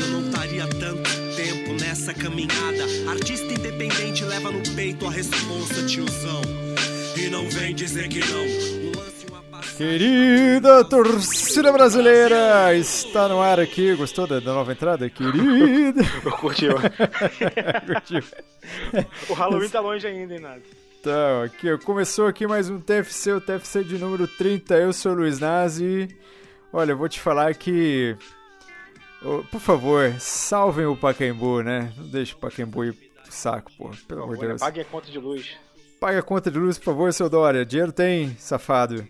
não estaria tanto tempo nessa caminhada. Artista independente leva no peito a responsa, tiozão. E não vem dizer que não. Querida torcida brasileira, está no ar aqui. Gostou da, da nova entrada? Querida. Curtiu. Curtiu. o Halloween tá longe ainda, hein, Nath? Então, aqui, começou aqui mais um TFC, o TFC de número 30. Eu sou o Luiz Nazi. Olha, eu vou te falar que. Por favor, salvem o Pacaembu, né? Não deixe o Pacaembu ir pro saco, pô. Pelo amor de Deus. Pague a conta de luz. Pague a conta de luz, por favor, seu Dória. Dinheiro tem, safado.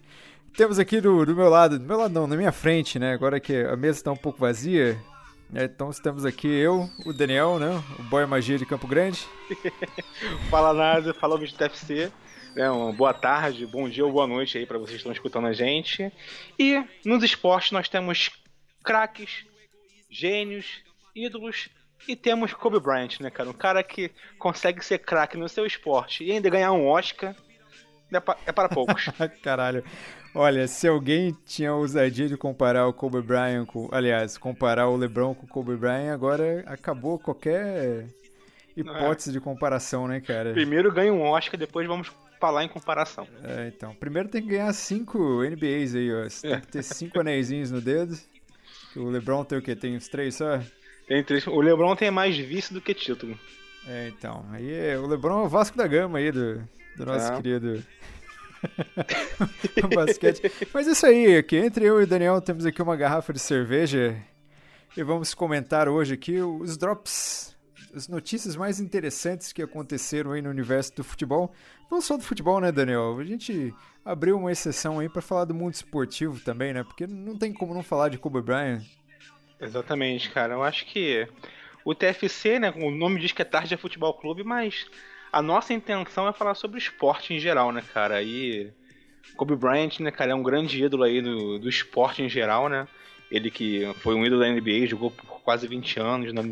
Temos aqui do, do meu lado, do meu lado não, na minha frente, né? Agora que a mesa está um pouco vazia, né? então estamos aqui eu, o Daniel, né? O Boy Magia de Campo Grande. Fala nada, fala o TFC. Né, uma boa tarde, bom dia ou boa noite aí para vocês que estão escutando a gente. E nos esportes nós temos craques, gênios, ídolos e temos Kobe Bryant, né, cara? Um cara que consegue ser craque no seu esporte e ainda ganhar um Oscar é para, é para poucos. Caralho. Olha, se alguém tinha a ousadia de comparar o Kobe Bryant com. Aliás, comparar o LeBron com o Kobe Bryant, agora acabou qualquer hipótese é. de comparação, né, cara? Primeiro ganha um Oscar, depois vamos falar em comparação. É, então. Primeiro tem que ganhar cinco NBAs aí, ó. Você tem que ter cinco anéisinhos no dedo. O LeBron tem o quê? Tem uns três só? Tem três. O LeBron tem mais vice do que título. É, então. Aí é... o LeBron é o Vasco da Gama aí do, do nosso é. querido basquete. Mas isso aí, aqui entre eu e o Daniel temos aqui uma garrafa de cerveja e vamos comentar hoje aqui os drops, as notícias mais interessantes que aconteceram aí no universo do futebol. Não só do futebol, né, Daniel? A gente abriu uma exceção aí para falar do mundo esportivo também, né? Porque não tem como não falar de Kobe Bryant. Exatamente, cara. Eu acho que o TFC, né, o nome diz que é Tarde Futebol Clube, mas a nossa intenção é falar sobre esporte em geral, né, cara? E Kobe Bryant, né, cara, é um grande ídolo aí do, do esporte em geral, né? Ele que foi um ídolo da NBA, jogou por quase 20 anos na,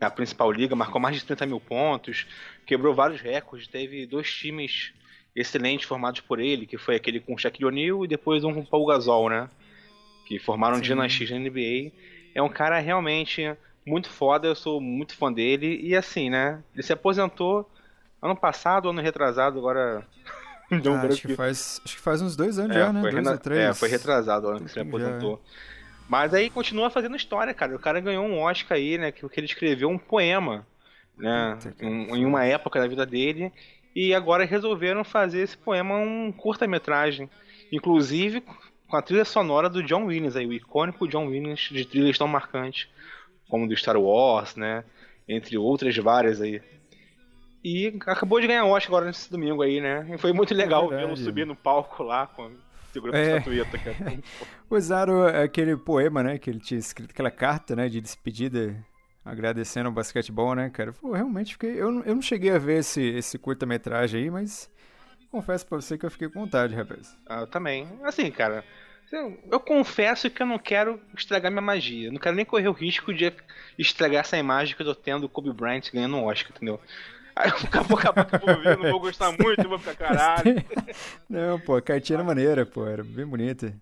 na principal liga, marcou mais de 30 mil pontos, quebrou vários recordes, teve dois times excelentes formados por ele, que foi aquele com o Shaquille O'Neal e depois um com o Paul Gasol, né? Que formaram Sim. dinastia na NBA. É um cara realmente muito foda, eu sou muito fã dele. E assim, né? Ele se aposentou ano passado, ano retrasado, agora. Ah, acho, que faz, acho que faz uns dois anos é, já, né? Dois rena... ou três. É, foi retrasado o ano que se aposentou. Mas aí continua fazendo história, cara. O cara ganhou um Oscar aí, né? Que ele escreveu um poema, né? Um, em uma época da vida dele. E agora resolveram fazer esse poema um curta-metragem. Inclusive com a trilha sonora do John Williams aí, o icônico John Williams de trilhas tão marcantes, como do Star Wars, né? Entre outras várias aí. E acabou de ganhar o Oscar agora nesse domingo aí, né? E foi muito legal é vê-lo subir no palco lá com segurando é. a estatueta, cara. Usaram aquele poema, né? Que ele tinha escrito, aquela carta, né? De despedida, agradecendo o basquetebol, né, cara? Pô, realmente fiquei. Eu, eu não cheguei a ver esse, esse curta-metragem aí, mas confesso pra você que eu fiquei com vontade, rapaz. Ah, eu também. Assim, cara. Eu confesso que eu não quero estragar minha magia. não quero nem correr o risco de estragar essa imagem que eu tô tendo do Kobe Bryant ganhando um Oscar, entendeu? Aí acabou, acabou que eu vou ver, não vou gostar muito, vou ficar caralho. Não, pô, a cartinha era maneira, pô, era bem bonita.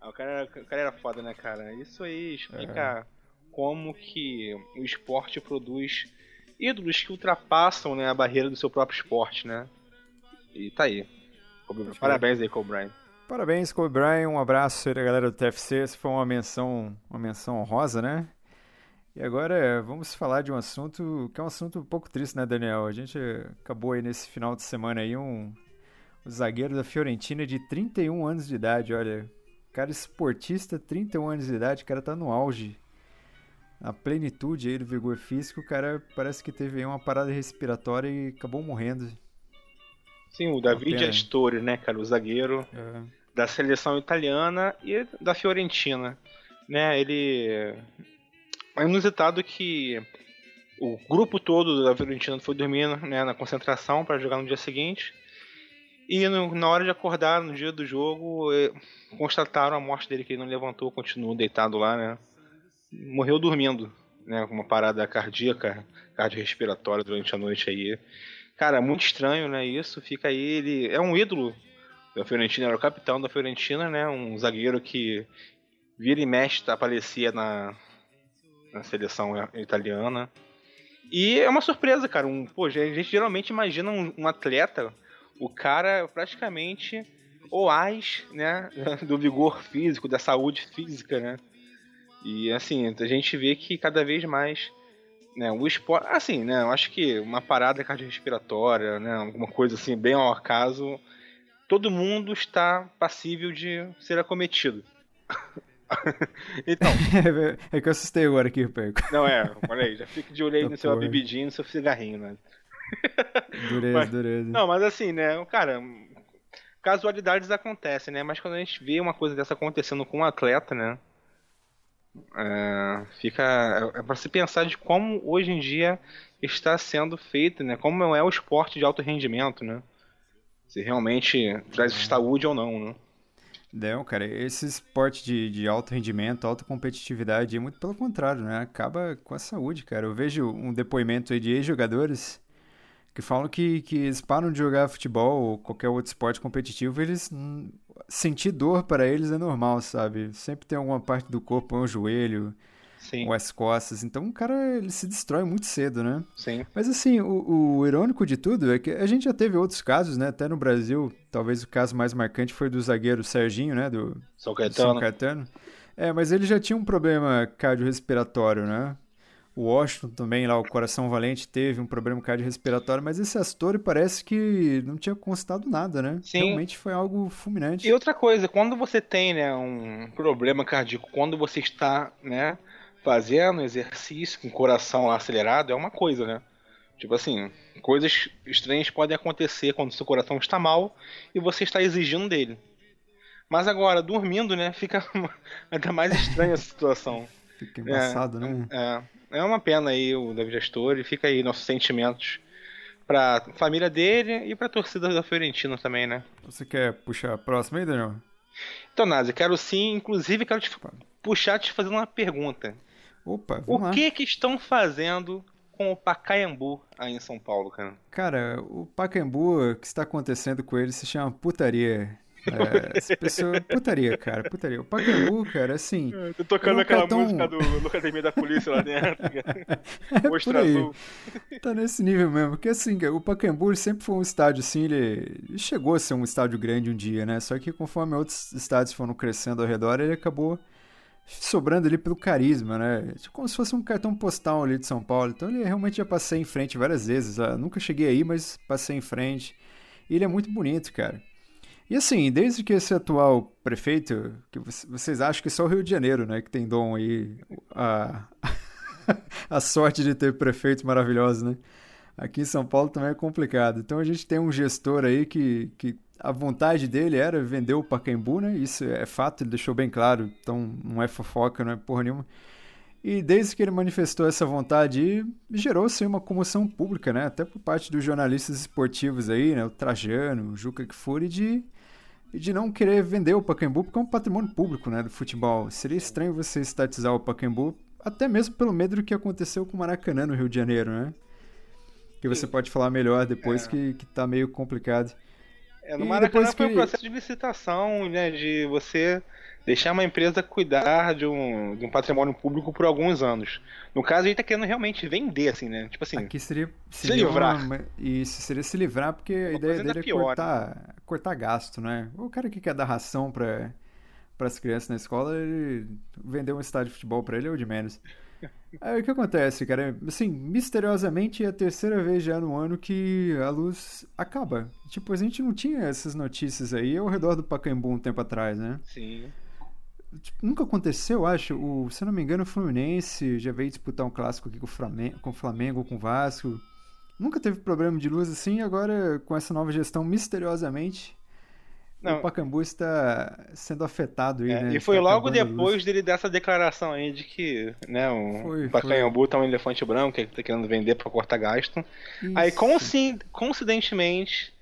Ah, o, cara, o cara era foda, né, cara? Isso aí explica é. Como que o esporte produz ídolos que ultrapassam né, a barreira do seu próprio esporte, né? E tá aí. Parabéns aí, Kobe Bryant. Parabéns, Kobe Bryant. Um abraço aí da galera do TFC. Essa foi uma menção, uma menção honrosa, né? E agora vamos falar de um assunto que é um assunto um pouco triste, né, Daniel? A gente acabou aí nesse final de semana aí um, um zagueiro da Fiorentina de 31 anos de idade, olha. Cara esportista, 31 anos de idade, o cara tá no auge. Na plenitude aí do vigor físico, o cara parece que teve aí uma parada respiratória e acabou morrendo. Sim, o David Astori, né, cara, o zagueiro é. da seleção italiana e da Fiorentina. Né, ele é inusitado que o grupo todo da Fiorentina foi dormindo né, na concentração para jogar no dia seguinte. E no, na hora de acordar, no dia do jogo, eh, constataram a morte dele, que ele não levantou, continuou deitado lá, né? Morreu dormindo, né? Uma parada cardíaca, cardiorrespiratória durante a noite aí. Cara, muito estranho, né? Isso fica aí. Ele é um ídolo da Fiorentina, era o capitão da Fiorentina, né? Um zagueiro que vira e mexe aparecia na, na seleção italiana. E é uma surpresa, cara. Um, pô, a gente geralmente imagina um, um atleta, o cara praticamente o as, né, do vigor físico, da saúde física, né? E assim, a gente vê que cada vez mais né, o esporte, assim, né, eu acho que uma parada cardiorrespiratória, né, alguma coisa assim bem ao acaso, todo mundo está passível de ser acometido. então. É, que eu assustei agora aqui, Perco. Não é, olha aí, já fica de olho aí no seu bebidinho, no seu cigarrinho, né? Dureza, mas, dureza. Não, mas assim, né, cara, casualidades acontecem, né? Mas quando a gente vê uma coisa dessa acontecendo com um atleta, né? É, fica é, é para se pensar de como hoje em dia está sendo feito, né? Como é o esporte de alto rendimento, né? Se realmente traz saúde ou não, né? Não, cara, esse esporte de, de alto rendimento, alta competitividade, é muito pelo contrário, né? Acaba com a saúde, cara. Eu vejo um depoimento de ex-jogadores que falam que, que eles param de jogar futebol ou qualquer outro esporte competitivo, eles sentir dor para eles é normal, sabe? Sempre tem alguma parte do corpo, um joelho, Sim. ou as costas. Então o cara ele se destrói muito cedo, né? Sim. Mas assim, o, o irônico de tudo é que a gente já teve outros casos, né? Até no Brasil, talvez o caso mais marcante foi do zagueiro Serginho, né? Do São Caetano. São Caetano. É, mas ele já tinha um problema cardiorrespiratório, né? O Washington também, lá, o Coração Valente, teve um problema cardiorrespiratório, mas esse Astori parece que não tinha constado nada, né? Sim. Realmente foi algo fulminante. E outra coisa, quando você tem né, um problema cardíaco, quando você está né, fazendo exercício com o coração acelerado, é uma coisa, né? Tipo assim, coisas estranhas podem acontecer quando seu coração está mal e você está exigindo dele. Mas agora, dormindo, né, fica ainda mais estranha a situação. Fica embaçado, é, né? É é uma pena aí o David e fica aí nossos sentimentos pra família dele e pra torcida da Fiorentina também, né? Você quer puxar a próxima aí, Daniel? Então, Nazi, quero sim, inclusive quero te puxar te fazendo uma pergunta. Opa, O lá. que que estão fazendo com o Pacaembu aí em São Paulo, cara? Cara, o Pacaembu, o que está acontecendo com ele se chama putaria. É, essa pessoa. Putaria, cara, putaria. O Pacaembu, cara, assim. Eu tô tocando aquela cartão... música do, do Academia da Polícia lá dentro. é Mostra azul. Tá nesse nível mesmo. Porque assim, o Pacaembu sempre foi um estádio assim, ele... ele chegou a ser um estádio grande um dia, né? Só que conforme outros estádios foram crescendo ao redor, ele acabou sobrando ali pelo carisma, né? Tipo, como se fosse um cartão postal ali de São Paulo. Então ele realmente já passei em frente várias vezes. Eu nunca cheguei aí, mas passei em frente. E ele é muito bonito, cara. E assim, desde que esse atual prefeito, que vocês acham que só o Rio de Janeiro, né, que tem dom aí, a, a sorte de ter prefeitos maravilhosos, né? Aqui em São Paulo também é complicado. Então a gente tem um gestor aí que, que a vontade dele era vender o Pacaembu, né? Isso é fato, ele deixou bem claro. Então não é fofoca, não é porra nenhuma. E desde que ele manifestou essa vontade, gerou-se uma comoção pública, né? Até por parte dos jornalistas esportivos aí, né? O Trajano, o Juca Kfouri, de e de não querer vender o Pacaembu porque é um patrimônio público né, do futebol. Seria estranho você estatizar o Pacaembu, até mesmo pelo medo do que aconteceu com o Maracanã no Rio de Janeiro, né? Que você pode falar melhor depois é. que, que tá meio complicado. É, no e Maracanã foi que... um processo de licitação, né, de você deixar uma empresa cuidar de um, de um patrimônio público por alguns anos. No caso, a gente tá querendo realmente vender, assim, né? Tipo assim. Aqui seria, seria se livrar. Uma, isso, seria se livrar, porque a ideia dele é pior, cortar, né? cortar gasto, né? O cara que quer dar ração para para as crianças na escola, ele vender um estádio de futebol para ele é o de menos. Aí o que acontece, cara? Assim, misteriosamente é a terceira vez já no ano que a luz acaba. Tipo, a gente não tinha essas notícias aí ao redor do Pacaembu um tempo atrás, né? Sim. Tipo, nunca aconteceu, acho. O, se eu não me engano, o Fluminense já veio disputar um clássico aqui com o Flamengo, com o Flamengo, com o Vasco. Nunca teve problema de luz assim, agora com essa nova gestão, misteriosamente, não. o Pacaembu está sendo afetado aí, é, né? E foi logo depois dele dar essa declaração aí de que né, o foi, Pacaembu está um elefante branco que ele está querendo vender para cortar gasto. Isso. Aí, coincidentemente,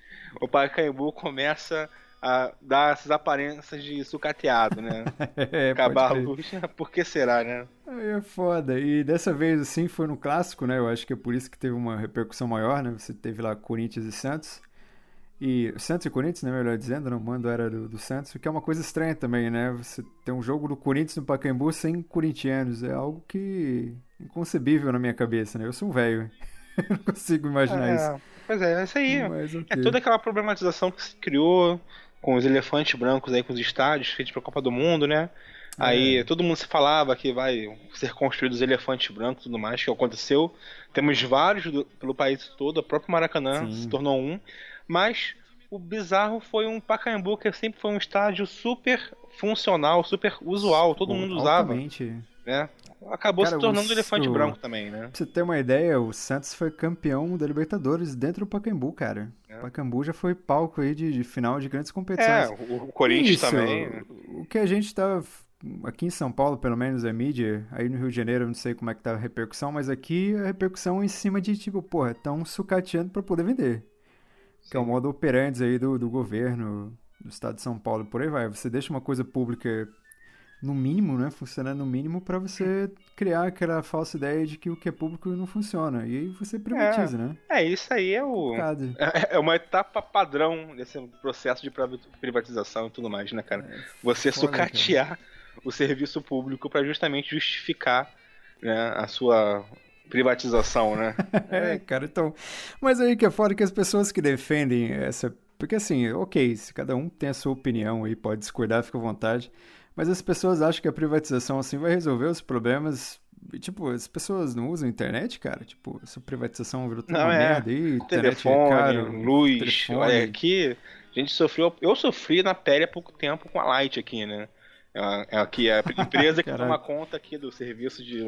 o Pacaembu começa a dar essas aparências de sucateado, né? é, Acabar a luz. Por que será, né? Aí é foda. E dessa vez, assim, foi no clássico, né? Eu acho que é por isso que teve uma repercussão maior, né? Você teve lá Corinthians e Santos. E Santos e Corinthians, né, melhor dizendo, não, o mando era do, do Santos, o que é uma coisa estranha também, né? Você tem um jogo do Corinthians no Pacaembu sem corintianos, é algo que inconcebível na minha cabeça, né? Eu sou um velho, não consigo imaginar É, isso. Pois é, é isso aí. Mas, ok. É toda aquela problematização que se criou com os elefantes brancos aí com os estádios feitos pra Copa do Mundo, né? Aí É. todo mundo se falava que vai ser construídos elefantes brancos e tudo mais, que aconteceu. Temos vários do- pelo país todo, o próprio Maracanã Sim. se tornou um. Mas o bizarro foi um Pacaembu que sempre foi um estádio super funcional, super usual, todo mundo usava, Altamente. né? Acabou Cara, se tornando o- elefante o- branco também, né? Pra você ter uma ideia, o Santos foi campeão da Libertadores dentro do Pacaembu, cara. É. O Pacaembu já foi palco aí de, de final de grandes É, competições. o, o Corinthians Isso, também. né? O que a gente tá. Aqui em São Paulo, pelo menos, é mídia. Aí no Rio de Janeiro, eu não sei como é que tá a repercussão, mas aqui a repercussão é em cima de tipo, porra, tão sucateando pra poder vender. Que é o Sim. modo operandi aí do, do governo do estado de São Paulo por aí vai. Você deixa uma coisa pública no mínimo, né? Funcionando no mínimo pra você criar aquela falsa ideia de que o que é público não funciona. E aí você privatiza, né? É, isso aí é o. É é uma etapa padrão desse processo de priva- privatização e tudo mais, né, cara? Você É, foda, sucatear o serviço público para justamente justificar né, a sua privatização, né? É, cara, então. Mas aí que é fora que as pessoas que defendem essa. Porque assim, ok, se cada um tem a sua opinião aí, pode discordar, fica à vontade. Mas as pessoas acham que a privatização assim vai resolver os problemas. E, tipo, as pessoas não usam internet, cara. Tipo, essa privatização virou uma é. merda aí, é Telefone, caro. luz. telefone. Olha, aqui a gente sofreu. Eu sofri na pele há pouco tempo com a Light aqui, né? É é aqui a empresa que toma conta aqui do serviço de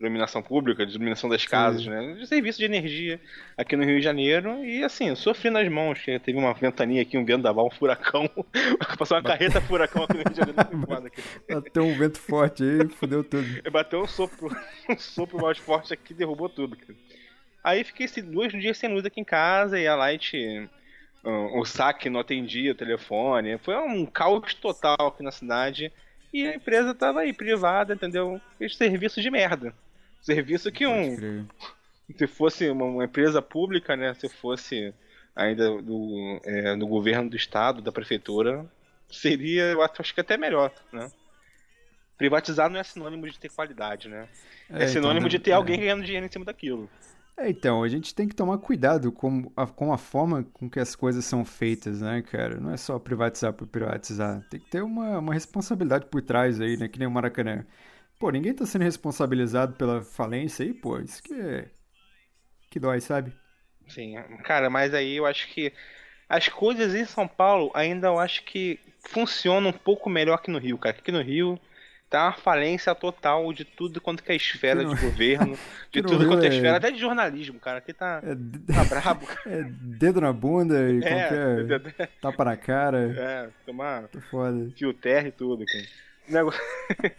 iluminação pública, de iluminação das casas, Sim. né? De serviço de energia aqui no Rio de Janeiro. E assim, sofri nas mãos. que Teve uma ventania aqui, um vendaval, um furacão. Passou uma carreta furacão aqui no Rio de Janeiro. aqui. Bateu um vento forte aí, fudeu tudo. Bateu um sopro, um sopro mais forte aqui derrubou tudo, cara. Aí fiquei esse- dois dias sem luz aqui em casa e a Light, ah, o saque não atendia o telefone. Foi um caos total aqui na cidade. E a empresa tava aí, privada, entendeu? Fez serviço de merda. Serviço que um, se fosse uma, empresa pública, né? Se fosse ainda do, é, do governo do estado, da prefeitura, seria, eu acho que até melhor, né? Privatizar não é sinônimo de ter qualidade, né? É, sinônimo então, de ter é. alguém ganhando dinheiro em cima daquilo. É, então, a gente tem que tomar cuidado com a, com a forma com que as coisas são feitas, né, cara? Não é só privatizar por privatizar. Tem que ter uma, uma responsabilidade por trás aí, né? Que nem o Maracanã. Pô, ninguém tá sendo responsabilizado pela falência aí, pô. Isso que é. Que dói, sabe? Sim, cara, mas aí eu acho que as coisas em São Paulo ainda eu acho que funcionam um pouco melhor que no Rio, cara. Aqui no Rio tá uma falência total de tudo quanto que é esfera no- de governo, de tudo Rio quanto é é- esfera, até de jornalismo, cara. Aqui tá, É, tá brabo, cara. é dedo na bunda e É, qualquer tapa na cara. é, tomar foda. fio terra e tudo, cara. Negócio...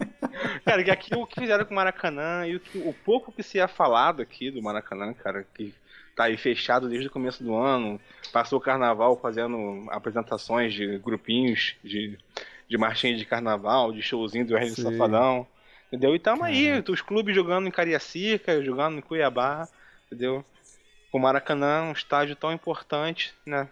cara, que aqui o que fizeram com o Maracanã e o, que- o pouco que se é falado aqui do Maracanã, cara, que tá aí fechado desde o começo do ano, passou o carnaval fazendo apresentações de grupinhos de, de marchinha de carnaval, de showzinho do Hermes. Safadão, entendeu? E tamo aí, os clubes jogando em Cariacica, jogando em Cuiabá, entendeu? O Maracanã, um estádio tão importante, né?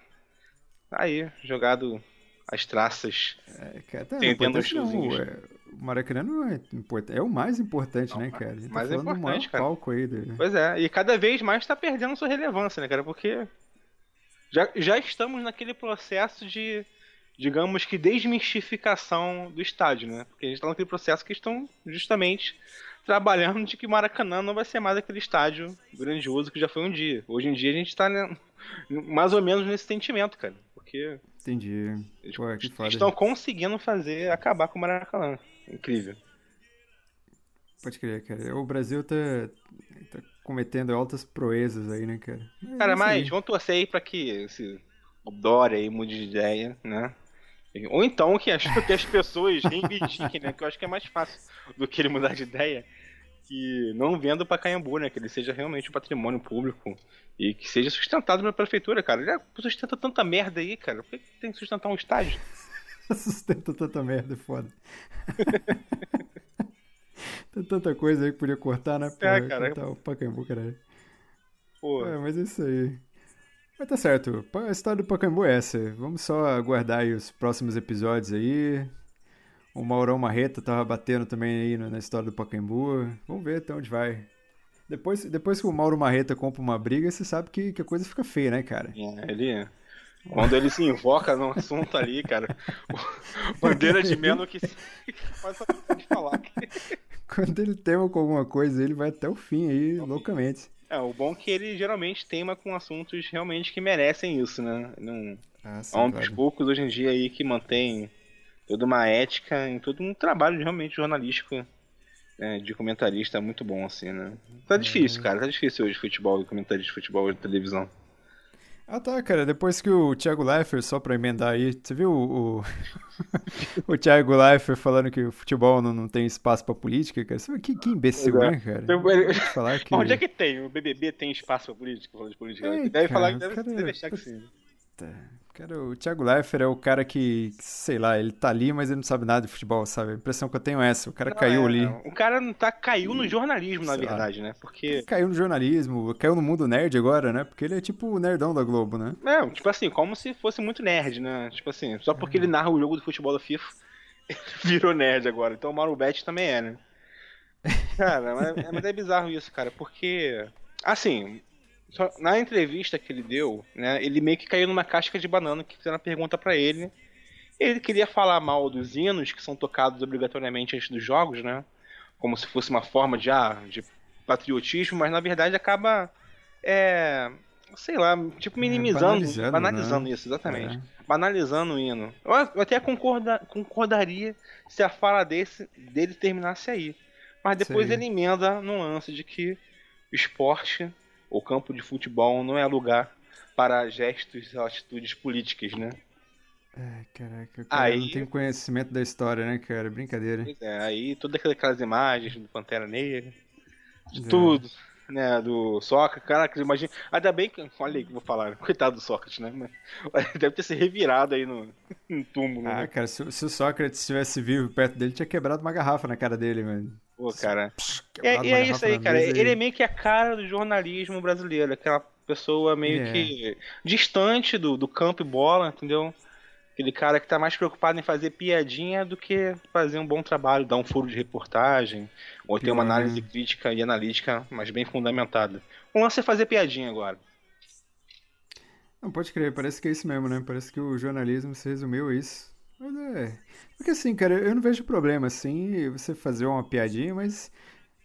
Aí, jogado as traças É, cara, tá, importante uns não, é, o Maracanã não é importante. É o mais importante, né, cara? A gente tá mais do importante, cara. palco aí. Do... Pois é, e cada vez mais tá perdendo sua relevância, né, cara? Porque já, já estamos naquele processo de, digamos que, desmistificação do estádio, né? Porque a gente tá naquele processo que estão justamente trabalhando de que Maracanã não vai ser mais aquele estádio grandioso que já foi um dia. Hoje em dia a gente tá né, mais ou menos nesse sentimento, cara. Porque Entendi. eles Pô, que foda. estão conseguindo fazer acabar com o Maracanã. Incrível. Pode crer, cara. O Brasil tá, tá cometendo altas proezas aí, né, cara? É Cara, mas vamos torcer aí pra que esse Dória aí mude de ideia, né? Ou então que as, que as pessoas reivindiquem, né? Que eu acho que é mais fácil do que ele mudar de ideia. Que não venda pra Caimbu, né? Que ele seja realmente um patrimônio público e que seja sustentado pela prefeitura, cara. Já sustenta tanta merda aí, cara. Por que que tem que sustentar um estádio? Sustenta tanta merda, é foda. Tem tanta coisa aí que podia cortar, né? Porra, É, cara. Cortar o Pacaembu, caralho. Pô, É, mas é isso aí. Mas tá certo, a história do Pacaembu é essa. Vamos só aguardar aí os próximos episódios aí. O Maurão Marreta tava batendo também aí na história do Pacaembu. Vamos ver até onde vai. Depois, depois que o Mauro Marreta compra uma briga, você sabe que, que a coisa fica feia, né, cara? É, ele. Quando ele se invoca no assunto ali, cara, bandeira de menos que faz de falar. Quando ele tema com alguma coisa, ele vai até o fim aí, loucamente. É, o bom é que ele geralmente tema com assuntos realmente que merecem isso, né? Não... Ah, sim, é um dos claro. poucos hoje em dia aí que mantém toda uma ética em todo um trabalho realmente jornalístico é, de comentarista muito bom, assim, né? Tá difícil, uhum. cara, tá difícil hoje futebol, comentarista de futebol de televisão. Ah tá, cara, depois que o Thiago Leifert, só pra emendar aí, você viu o, o, o Thiago Leifert falando que o futebol não, não tem espaço pra política, cara? Você, que, que imbecil, é. né, cara? falar que... Onde é que tem? O BBB tem espaço pra política, falando de política? Ei, deve cara, falar que deve, cara... deve achar que sim. Cara, o Thiago Leifert é o cara que, sei lá, ele tá ali, mas ele não sabe nada de futebol, sabe? A impressão que eu tenho é essa. O cara não, caiu é, ali. Não. O cara não tá, caiu no jornalismo, na verdade, né? Porque. Caiu no jornalismo, caiu no mundo nerd agora, né? Porque ele é tipo o nerdão da Globo, né? É, tipo assim, como se fosse muito nerd, né? Tipo assim, só porque é. ele narra o jogo do futebol da FIFA, ele virou nerd agora. Então o Mauro Bet também é, né? Cara, mas, mas é bizarro isso, cara, porque. Assim, na entrevista que ele deu, né, ele meio que caiu numa casca de banana que fizeram uma pergunta para ele. Ele queria falar mal dos hinos que são tocados obrigatoriamente antes dos jogos, né? Como se fosse uma forma de, ah, de patriotismo, mas na verdade acaba, é, sei lá, tipo é, minimizando, é, banalizando, banalizando né? isso, exatamente. É. Banalizando o hino. Eu até concorda, concordaria se a fala desse, dele terminasse aí. Mas depois ele emenda no lance de que o esporte o campo de futebol não é lugar para gestos ou atitudes políticas, né? É, caraca, cara aí, não tem conhecimento da história, né, cara? Brincadeira. É, aí todas aquelas imagens do Pantera Negra, de é. tudo, né, do Sócrates, caraca, imagina, ainda bem que, olha aí que eu vou falar, coitado do Sócrates, né, mas deve ter se revirado aí no, no túmulo, Ah, né? cara, se, se, o Sócrates estivesse vivo perto dele, tinha quebrado uma garrafa na cara dele, mano. Pô, cara. É, e é isso aí, cara. Ele é meio que a cara do jornalismo brasileiro. Aquela pessoa meio é. que distante do, do campo e bola, entendeu? Aquele cara que tá mais preocupado em fazer piadinha do que fazer um bom trabalho, dar um furo de reportagem, ou ter uma análise crítica e analítica, mas bem fundamentada. O lance é fazer piadinha agora. Não, pode crer, parece que é isso mesmo, né? Parece que o jornalismo se resumiu a isso. É. Porque assim, cara, eu não vejo problema, assim, você fazer uma piadinha, mas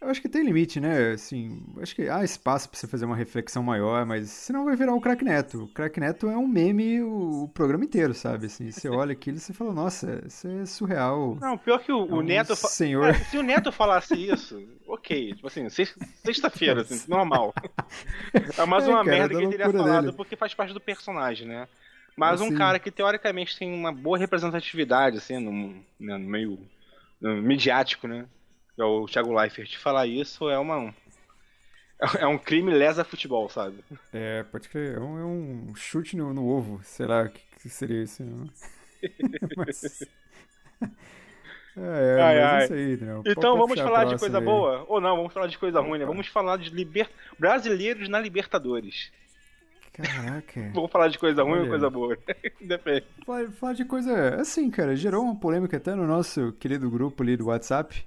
eu acho que tem limite, né? Assim, acho que há espaço pra você fazer uma reflexão maior, mas senão vai virar o Crack Neto. O Crack Neto é um meme o, o programa inteiro, sabe? Assim, você olha aquilo e você fala, nossa, isso é surreal. Não, pior que o, é um o Neto. Senhor... É, se o Neto falasse isso, ok. Tipo assim, sexta-feira, assim, normal. É mais uma é, cara, merda que ele teria falado, dele. porque faz parte do personagem, né? Mas assim, um cara que teoricamente tem uma boa representatividade, assim, no, né, no meio no midiático, né? É o Thiago Leifert. Falar isso é uma. É um crime lesa futebol, sabe? É, pode crer. É um, é um chute no, no, ovo. Sei lá o que, que, seria isso. mas... É, é ai, ai. isso aí, né? Então vamos falar de coisa aí. boa? Ou não, vamos falar de coisa ruim, né? Vamos falar de liber... brasileiros na Libertadores. Caraca. Vamos falar de coisa ruim ou coisa boa? Depende. Falar, falar de coisa. Assim, cara, gerou uma polêmica até no nosso querido grupo ali do WhatsApp.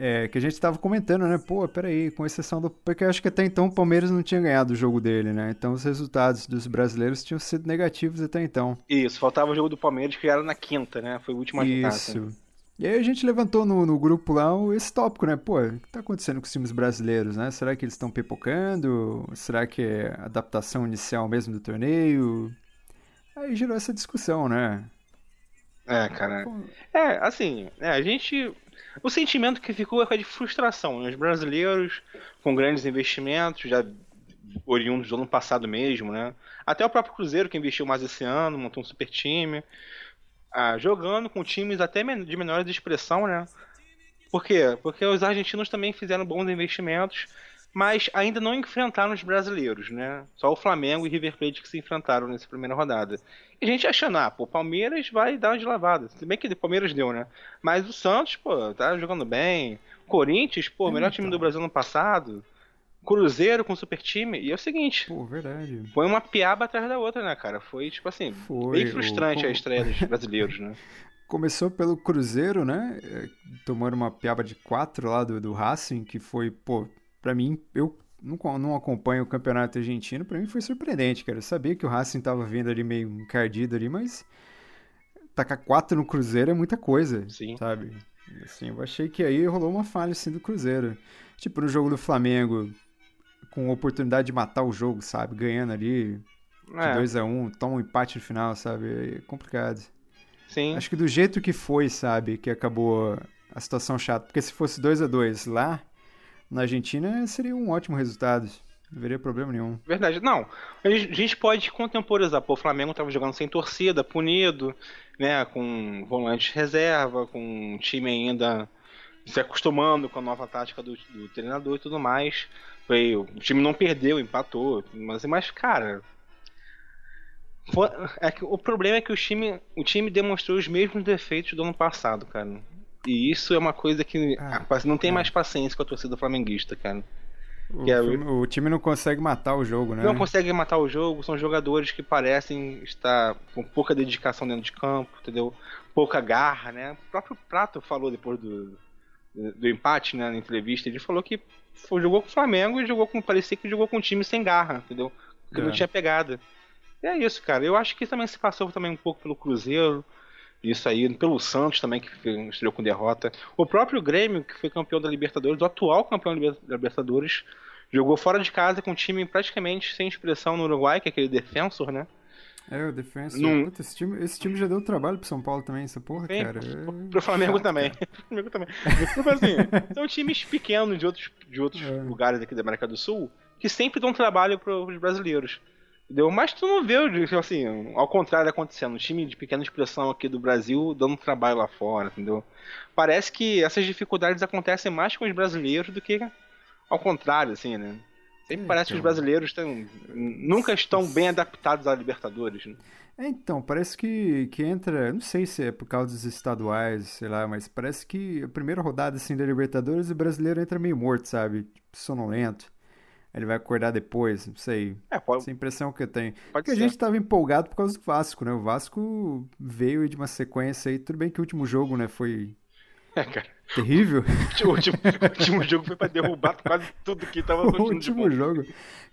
É, que a gente tava comentando, né? Pô, peraí, com exceção do. Porque eu acho que até então o Palmeiras não tinha ganhado o jogo dele, né? Então os resultados dos brasileiros tinham sido negativos até então. Isso, faltava o jogo do Palmeiras que era na quinta, né? Foi o último Isso. Né? E aí a gente levantou no, no grupo lá esse tópico, né? Pô, o que tá acontecendo com os times brasileiros, né? Será que eles estão pipocando? Será que é adaptação inicial mesmo do torneio? Aí gerou essa discussão, né? É, cara. É, assim, é, a gente. O sentimento que ficou é de frustração. Né? Os brasileiros, com grandes investimentos, já oriundos do ano passado mesmo, né? Até o próprio Cruzeiro, que investiu mais esse ano, montou um super time ah, jogando com times até de menores de expressão, né? Por quê? Porque os argentinos também fizeram bons investimentos, mas ainda não enfrentaram os brasileiros, né? Só o Flamengo e River Plate que se enfrentaram nessa primeira rodada. E a gente achando, ah, pô, o Palmeiras vai dar uma de lavada. Se bem que o Palmeiras deu, né? Mas o Santos, pô, tá jogando bem. Corinthians, pô, melhor time do então. Brasil no passado. Cruzeiro com super time, e é o seguinte. Pô, verdade. Foi uma piaba atrás da outra, né, cara? Foi, tipo assim, foi, bem frustrante o... a estreia dos brasileiros, né? Começou pelo Cruzeiro, né? É, tomando uma piaba de quatro lá do, do Racing, que foi, pô, pra mim, eu não, não acompanho o campeonato argentino, pra mim foi surpreendente, cara. Eu sabia que o Racing tava vindo ali meio encardido ali, mas tacar quatro no Cruzeiro é muita coisa, Sim. sabe? Assim, eu achei que aí rolou uma falha assim do Cruzeiro. Tipo, no jogo do Flamengo, com oportunidade de matar o jogo, sabe? Ganhando ali de 2x1, um, toma um empate no final, sabe? É complicado. Sim. Acho que do jeito que foi, sabe, que acabou a situação chata. Porque se fosse 2 a 2 lá, na Argentina, seria um ótimo resultado. Não haveria problema nenhum. Verdade. Não, a gente pode contemporizar. Pô, o Flamengo estava jogando sem torcida, punido, né? Com volante reserva, com um time ainda se acostumando com a nova tática do, do treinador e tudo mais. Foi, o time não perdeu, empatou. Mas, mas cara. Foi, é que, o problema é que o time, o time demonstrou os mesmos defeitos do ano passado, cara. E isso é uma coisa que ah, não tem é. mais paciência com a torcida flamenguista, cara. O, é, o, time não consegue matar o jogo, né? Não consegue matar o jogo, são jogadores que parecem estar com pouca dedicação dentro de campo, entendeu? Pouca garra, né? O próprio Prato falou depois do, do empate, né, na entrevista, ele falou que foi, jogou com o Flamengo e jogou com. Parecia que jogou com um time sem garra, entendeu? Que é. não tinha pegada. E é isso, cara. Eu acho que também se passou também um pouco pelo Cruzeiro. Isso aí, pelo Santos também, que estreou com derrota. O próprio Grêmio, que foi campeão da Libertadores, o atual campeão da Libertadores, jogou fora de casa com um time praticamente sem expressão no Uruguai, que é aquele defensor, né? É, o Defensor. Num... Puta, esse, time, esse time já deu trabalho pro São Paulo também, essa porra, Sim, cara. Pro, pro Flamengo também. Flamengo também. Tipo assim, são times pequenos de outros, de outros é. lugares aqui da América do Sul que sempre dão trabalho pros brasileiros. Entendeu? Mas tu não vê, assim, ao contrário acontecendo. Um time de pequena expressão aqui do Brasil dando trabalho lá fora, entendeu? Parece que essas dificuldades acontecem mais com os brasileiros do que ao contrário, assim, né? Sempre é, parece então... que os então. brasileiros tão, nunca estão bem adaptados à Libertadores, né? É, então, parece que, que entra, não sei se é por causa dos estaduais, sei lá, mas parece que a primeira rodada assim da Libertadores o brasileiro entra meio morto, sabe? Tipo, sonolento. Ele vai acordar depois, não sei. É, pode... Essa impressão que eu tenho. Pode Porque ser. a gente estava empolgado por causa do Vasco, né? O Vasco veio de uma sequência aí, tudo bem que o último jogo, né, foi é, cara. Terrível. O último, o último jogo foi pra derrubar quase tudo que tava O último jogo.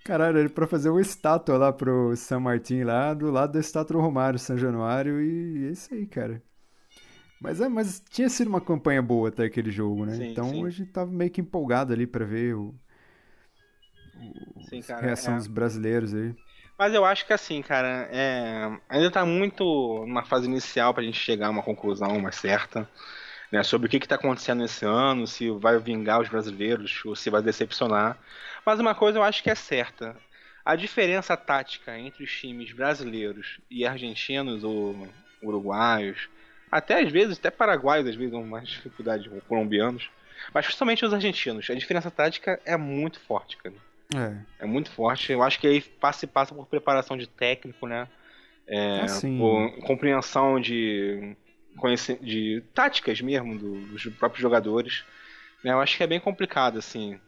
Caralho, ele pra fazer uma estátua lá pro San Martin lá, do lado da estátua do Romário, São Januário, e é isso aí, cara. Mas, é, mas tinha sido uma campanha boa até aquele jogo, né? Sim, então sim. a gente tava meio que empolgado ali pra ver o, o sim, cara, a reação é. dos brasileiros aí. Mas eu acho que assim, cara, é... ainda tá muito numa fase inicial pra gente chegar a uma conclusão mais certa né, sobre o que está acontecendo esse ano, se vai vingar os brasileiros ou se vai decepcionar. Mas uma coisa eu acho que é certa: a diferença tática entre os times brasileiros e argentinos ou uruguaios, até às vezes, até paraguaios, às vezes, mais dificuldade, ou colombianos, mas principalmente os argentinos, a diferença tática é muito forte, cara. É. é muito forte. Eu acho que aí passa e passa por preparação de técnico, né? É, assim... por compreensão de de táticas mesmo do, dos próprios jogadores. Né? Eu acho que é bem complicado, assim,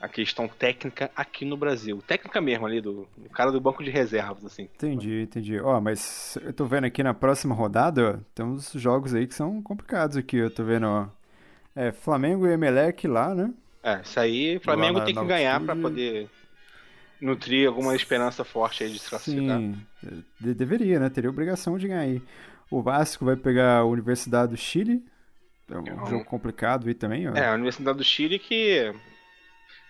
a questão técnica aqui no Brasil. Técnica mesmo ali, do, do cara do banco de reservas, assim. Entendi, entendi. Ó, oh, mas eu tô vendo aqui na próxima rodada, ó, tem uns jogos aí que são complicados aqui, eu tô vendo, ó. É, Flamengo e Emelec lá, né? É, isso aí, Flamengo na, tem que ganhar para poder nutrir alguma esperança forte aí de se classificar. Sim, de deveria, né? Teria obrigação de ganhar aí. O Vasco vai pegar a Universidade do Chile. É um é jogo complicado aí também, ó. É, a Universidade do Chile que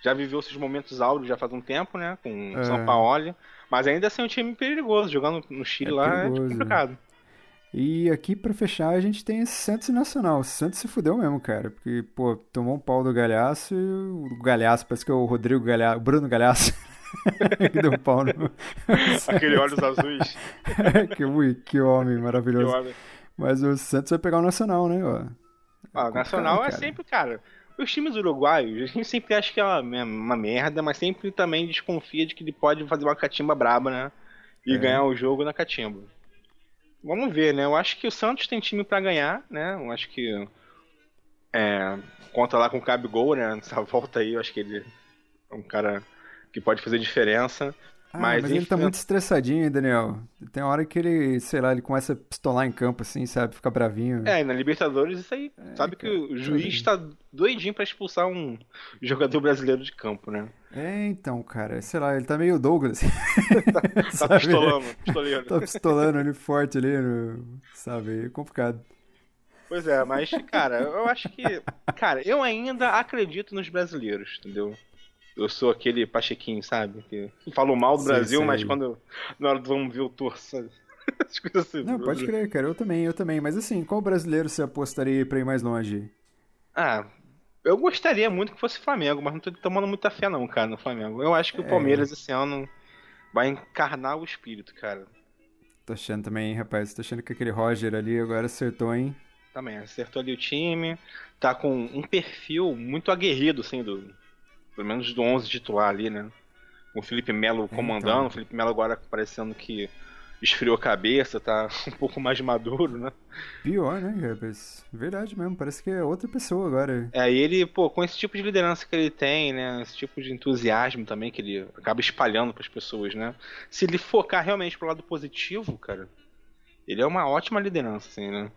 já viveu seus momentos áureos já faz um tempo, né? Com o é. São Paulo. Mas ainda assim é um time perigoso. Jogando no Chile é lá perigoso. é complicado. E aqui, pra fechar, a gente tem Santos Nacional. O Santos se fudeu mesmo, cara. Porque, pô, tomou um pau do Galhaço e o Galhaço, parece que é o Rodrigo Galhaço, o Bruno Galhaço. que deu pau no... Aquele olhos azuis. que, ui, que homem maravilhoso. Que homem. Mas o Santos vai pegar o Nacional, né? Ó. Ah, o Nacional é cara. sempre, cara. Os times uruguaios, a gente sempre acha que é uma, uma, merda, mas sempre também desconfia de que ele pode fazer uma catimba braba, né? E é. ganhar o jogo na catimba. Vamos ver, né? Eu acho que o Santos tem time para ganhar, né? Eu acho que. É, conta lá com o Gabigol, né? Nessa volta aí, eu acho que ele É um cara que pode fazer diferença. Ah, mas, mas, ele tá muito estressadinho, Daniel. Tem hora que ele, sei lá, ele começa a pistolar em campo, assim, sabe? Fica bravinho. É, e na Libertadores isso aí, é, sabe cara, que o juiz tá doidinho pra expulsar um jogador brasileiro de campo, né? É, então, cara, sei lá, ele tá meio Douglas. tá, tá pistolando, pistoleiro. tá pistolando ali forte ali, sabe? É complicado. Pois é, mas, cara, eu acho que. Cara, eu ainda acredito nos brasileiros, entendeu? Eu sou aquele Pachequinho, sabe? Que falou mal do sim, Brasil, sim. mas quando. Na hora do vamos ver o torço, As coisas assim. Não, pode crer, cara. Eu também, eu também. Mas assim, qual brasileiro você apostaria pra ir mais longe? Ah, eu gostaria muito que fosse Flamengo, mas não tô tomando muita fé, não, cara, no Flamengo. Eu acho que o é. Palmeiras esse ano vai encarnar o espírito, cara. Tô achando também, rapaz. Tô achando que aquele Roger ali agora acertou, hein? Também, acertou ali o time. Tá com um perfil muito aguerrido, assim, do, pelo menos do 11 titular ali, né? O Felipe Melo comandando, então. o Felipe Melo agora parecendo que esfriou a cabeça, tá um pouco mais maduro, né? Pior, né, rapaz? Verdade mesmo, parece que é outra pessoa agora. É, e ele, pô, com esse tipo de liderança que ele tem, né? Esse tipo de entusiasmo também que ele acaba espalhando para as pessoas, né? Se ele focar realmente pro lado positivo, cara, ele é uma ótima liderança, assim, né?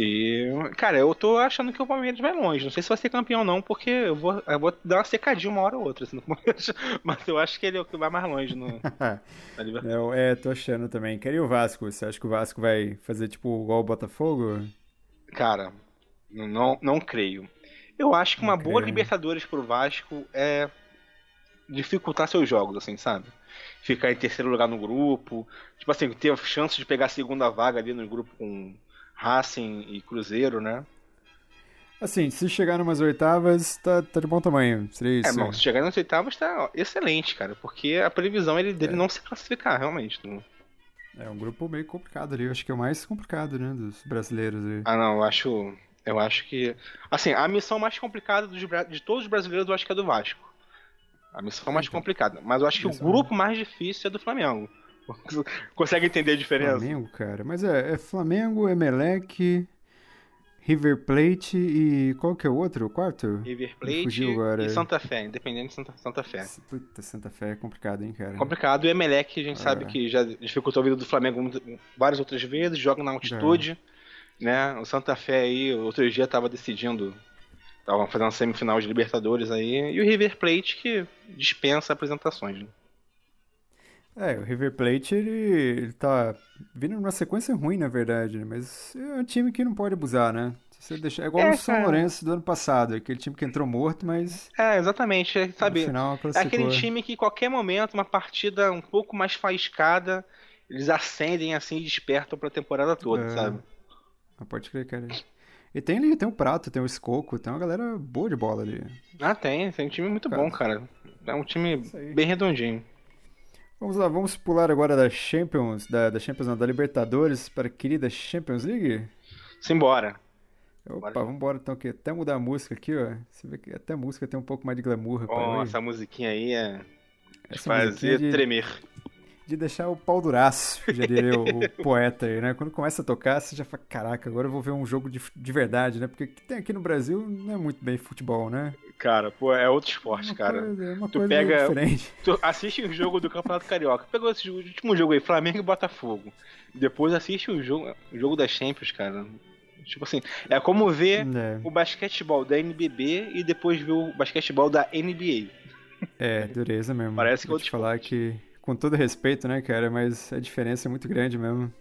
E, cara, eu tô achando que o Palmeiras vai longe. Não sei se vai ser campeão, não, porque eu vou, eu vou dar uma secadinha uma hora ou outra. Assim, mas eu acho que ele é o que vai mais longe no, na Libertadores. É, tô achando também. Queria o Vasco. Você acha que o Vasco vai fazer tipo igual o Botafogo? Cara, não, não creio. Eu acho que uma não boa creio. Libertadores pro Vasco é dificultar seus jogos, assim, sabe? Ficar em terceiro lugar no grupo. Tipo assim, ter a chance de pegar a segunda vaga ali no grupo com Racing e Cruzeiro, né? Assim, se chegar numas oitavas, tá, tá de bom tamanho. Seria isso. É, bom, se chegar nas oitavas tá excelente, cara. Porque a previsão é dele é. não se classificar, realmente. Não... É um grupo meio complicado ali. Eu acho que é o mais complicado, né? Dos brasileiros aí. Ah, não, eu acho. Eu acho que. Assim, a missão mais complicada dos, de todos os brasileiros eu acho que é do Vasco. A missão mais então, complicada. Mas eu acho que o grupo mais difícil é do Flamengo. Consegue entender a diferença? Flamengo, cara. Mas é, é Flamengo, Emelec, River Plate e qual que é o outro? O quarto? River Plate e Santa Fé, independente de Santa, Santa Fé. Puta, Santa Fé é complicado, hein, cara? Complicado. E o Emelec, a gente ah. sabe que já dificultou a vida do Flamengo várias outras vezes, joga na altitude. É. Né? O Santa Fé aí, outro dia tava decidindo Tava fazendo semifinal de Libertadores aí. E o River Plate que dispensa apresentações. Né? É, o River Plate, ele, ele tá vindo numa sequência ruim, na verdade, né? mas é um time que não pode abusar, né? Se você deixar, é igual é, o São cara. Lourenço do ano passado, aquele time que entrou morto, mas. É, exatamente. É, sabe? Final, é aquele time que, em qualquer momento, uma partida um pouco mais faiscada, eles acendem assim e despertam pra temporada toda, é. sabe? Pode crer, cara. E tem ali, tem o Prato, tem o Escoco, tem uma galera boa de bola ali. Ah, tem, tem um time muito cara. bom, cara. É um time bem redondinho. Vamos lá, vamos pular agora da Champions, da, da Champions não, da Libertadores para a querida Champions League? Simbora. Opa, vamos embora então, que até mudar a música aqui, ó. Você vê que até a música tem um pouco mais de glamour, rapaz. Oh, essa musiquinha aí é. De fazer de... tremer de deixar o pau duraço, já diria o, o, poeta aí, né? Quando começa a tocar, você já fala, caraca, agora eu vou ver um jogo de, de verdade, né? Porque o que tem aqui no Brasil não é muito bem futebol, né? Cara, pô, é outro esporte, cara. Coisa, é uma tu coisa pega, diferente. Tu assiste o jogo do Campeonato Carioca, pegou esse último jogo aí, Flamengo e Botafogo. Depois assiste o jogo, o jogo da Champions, cara. Tipo assim, é como ver é. o basquetebol da NBB e depois ver o basquetebol da NBA. É, dureza mesmo. Parece que Vou te falar que com todo respeito, né, cara? Mas a diferença é muito grande mesmo.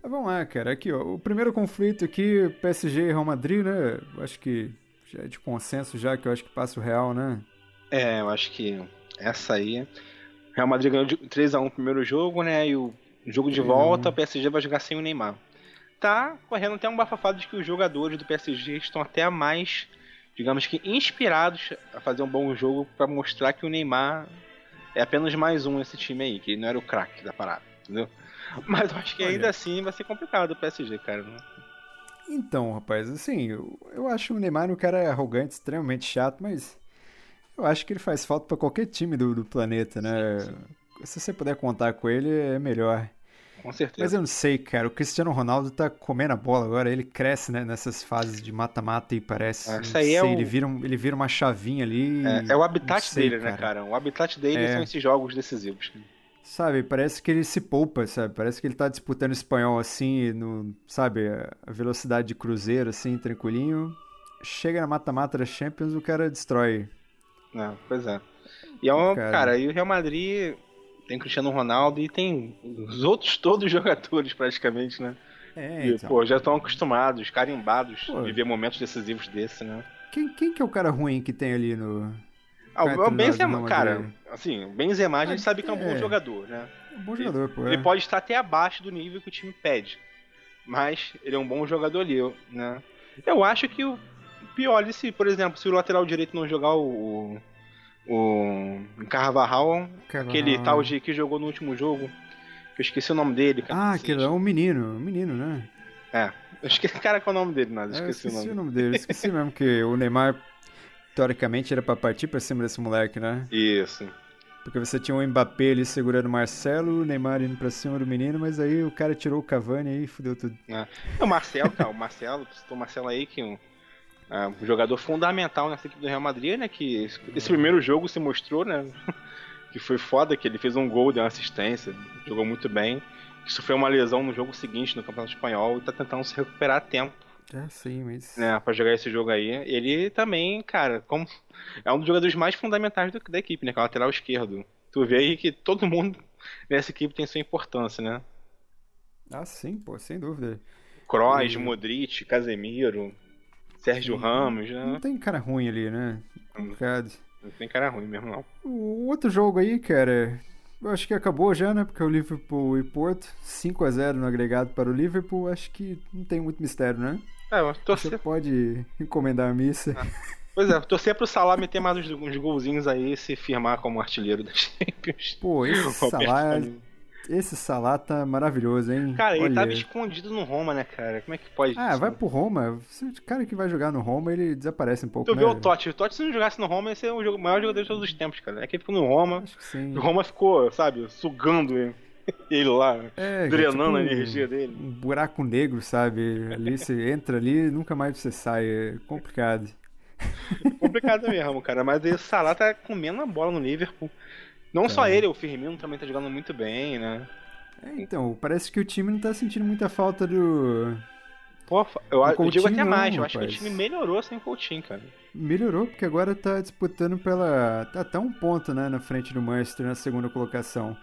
Mas vamos lá, cara. Aqui, ó. O primeiro conflito aqui, PSG e Real Madrid, né? Eu acho que já é de consenso já, que eu acho que passa o Real, né? É, eu acho que essa aí. Real Madrid ganhou de 3x1 o primeiro jogo, né? E o jogo de volta, o PSG vai jogar sem o Neymar. Tá correndo até um bafafado de que os jogadores do PSG estão até mais, digamos que, inspirados a fazer um bom jogo para mostrar que o Neymar é apenas mais um esse time aí, que não era o craque da parada, entendeu? Mas eu acho que Olha. ainda assim vai ser complicado o PSG, cara. Né? Então, rapaz, assim, eu, eu acho o Neymar um cara arrogante, extremamente chato, mas eu acho que ele faz falta para qualquer time do, do planeta, né? Sim, sim. Se você puder contar com ele, é melhor. Com certeza. Mas eu não sei, cara. O Cristiano Ronaldo tá comendo a bola agora. Ele cresce, né, nessas fases de mata-mata e parece. Ah, isso aí é sei, o- ele, vira um- ele vira uma chavinha ali. É, é o habitat sei, dele, né, cara? O habitat dele É. são esses jogos decisivos. Sabe, parece que ele se poupa, sabe? Parece que ele tá disputando espanhol assim, no, sabe, a velocidade de cruzeiro, assim, tranquilinho. Chega na mata-mata da Champions, o cara destrói. É, pois é. E é um, Cara. cara, e o Real Madrid tem Cristiano Ronaldo e tem os outros todos os jogadores praticamente, né? É, E, então. pô, já estão acostumados, carimbados, Pô. de ver momentos decisivos desse, né? Quem, quem que é o cara ruim que tem ali no. Ah, Cara, o- Benzema, cara, assim, o Benzema a gente Ah, sabe que é um bom é. jogador, né? É um bom jogador, pô. Ele é. pode estar até abaixo do nível que o time pede. Mas ele é um bom jogador ali, né? Eu acho que o Pioli, se, por exemplo, se o lateral direito não jogar o. O. Carvajal, Carvajal. aquele tal de que jogou no último jogo, eu esqueci o nome dele, cara. Ah, aquele é um menino, um menino, né? É. Eu esqueci, cara, qual é o nome dele, nada, É, eu esqueci, esqueci o o nome. nome dele. Esqueci mesmo que o Neymar, teoricamente, era pra partir pra cima desse moleque, né? Isso. Porque você tinha o Mbappé ali segurando o Marcelo, o Neymar indo pra cima do menino, mas aí o cara tirou o Cavani e fudeu tudo. É o Marcelo, cara, o Marcelo, citou o Marcelo aí, que é um, é um jogador fundamental nessa equipe do Real Madrid, né? Que esse, esse primeiro jogo se mostrou, né? Que foi foda, que ele fez um gol, deu uma assistência, jogou muito bem. Que sofreu uma lesão no jogo seguinte no Campeonato Espanhol e tá tentando se recuperar a tempo, É, sim, mas. né? Pra jogar esse jogo aí. Ele também, cara, como é um dos jogadores mais fundamentais do- da equipe, né? Que é o lateral esquerdo. Tu vê aí que todo mundo nessa equipe tem sua importância, né? Ah, sim, pô, sem dúvida. Kroos, E- Modric, Casemiro, Sérgio. Ramos, Não né? tem cara ruim ali, né? Complicado. Não tem cara ruim mesmo, não. O outro jogo aí, cara, eu acho que acabou já, né? Porque o Liverpool e Porto, 5 a 0 no agregado para o Liverpool, acho que não tem muito mistério, né? É, mas Você torcer. pode encomendar a missa. Pois é, torcer pro Salah meter mais uns, uns golzinhos aí e se firmar como artilheiro da Champions. Pô, esse Salah, Firmino. Esse Salah tá maravilhoso, hein? Cara, ele Olha. tava escondido no Roma, né, cara? Como é que pode? Ah, isso? vai pro Roma. O cara que vai jogar no Roma, ele desaparece um pouco, Tu né? vê o Totti. O Totti, se não jogasse no Roma, ia ser o maior jogador de todos os tempos, cara. É que ele ficou no Roma. Acho que sim. O Roma ficou, sabe, sugando ele, ele lá, É, drenando a tipo, energia dele. Um buraco negro, sabe? Ali você entra ali e nunca mais você sai. É complicado. Complicado mesmo, cara. Mas esse Salah tá comendo a bola no Liverpool. Não só Tá. ele, o Firmino também tá jogando muito bem, né? É, então, parece que o time não tá sentindo muita falta do. Pô, eu, eu Coutinho digo até não, mais, eu acho que o rapaz. time melhorou sem o Coutinho, cara. Melhorou, porque agora tá disputando pela. Tá até um ponto, né, na frente do Manchester na segunda colocação.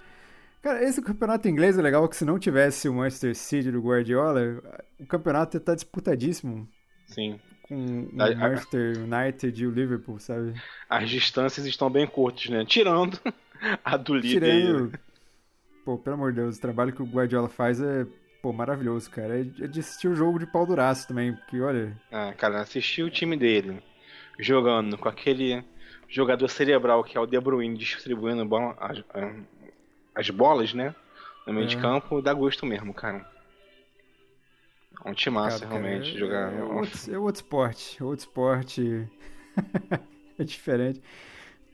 Cara, esse campeonato inglês é legal que se não tivesse o Manchester City do Guardiola, o campeonato tá disputadíssimo Sim. com o A- a- Manchester United e o Liverpool, sabe? As distâncias estão bem curtas, né? Tirando a do líder. Tirando. Pô, pelo amor de Deus, o trabalho que o Guardiola faz é, pô, maravilhoso, cara. É é de assistir o jogo de pau duraço também, porque olha. Ah, cara, assistir o time dele jogando com aquele jogador cerebral que é o De Bruyne distribuindo bola- as, as bolas, né? No meio É. de campo, dá gosto mesmo, cara. É um timaço, cara, cara, realmente, é, jogar. É outro, é outro esporte. Outro esporte. é diferente.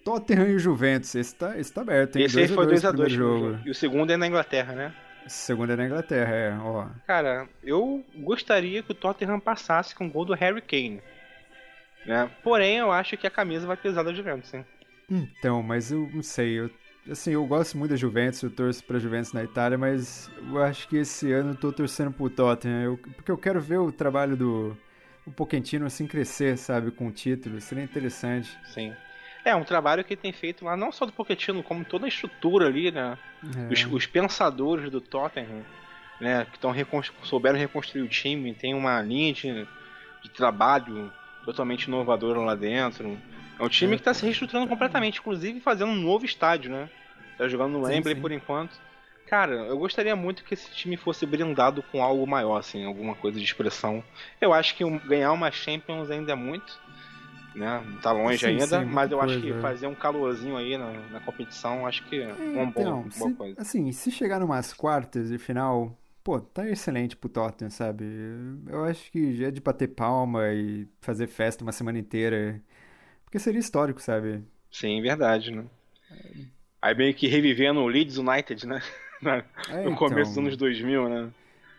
Tottenham e Juventus. Esse tá, esse tá aberto, hein? Esse aí foi 2 a 2x2 2 primeiro jogo. E o segundo é na Inglaterra, né? Segundo é na Inglaterra, é. Ó. Cara, eu gostaria que o Tottenham passasse com o gol do Harry Kane. Né? Porém, eu acho que a camisa vai pesar da Juventus, hein? Então, mas eu não sei. Eu, assim, eu gosto muito da Juventus, eu torço pra Juventus na Itália, mas eu acho que esse ano eu tô torcendo pro Tottenham. eu- porque eu quero ver o trabalho do o Pochettino assim crescer, sabe, com o título. Seria interessante. Sim. É um trabalho que ele tem feito lá, não só do Pochettino, como toda a estrutura ali, né? É. Os, os pensadores do Tottenham, né? Que tão reconstru- souberam reconstruir o time, tem uma linha de, de trabalho totalmente inovadora lá dentro. É um time É. que está se reestruturando completamente, inclusive fazendo um novo estádio, né? Tá jogando no Wembley por enquanto. Cara, eu gostaria muito que esse time fosse brindado com algo maior, assim, alguma coisa de expressão. Eu acho que ganhar uma Champions ainda é muito, né? Tá longe Sim, ainda, sim, mas eu acho que é. fazer um calorzinho aí na, na competição, acho que é uma boa, Então, boa se- coisa. assim, se chegar numas quartas de final, pô, tá excelente pro Tottenham, sabe? Eu acho que já é de bater palma e fazer festa uma semana inteira. Porque seria histórico, sabe? Sim, verdade, né? Aí meio que revivendo o Leeds United, né? É, no começo dos então. anos 2000, né?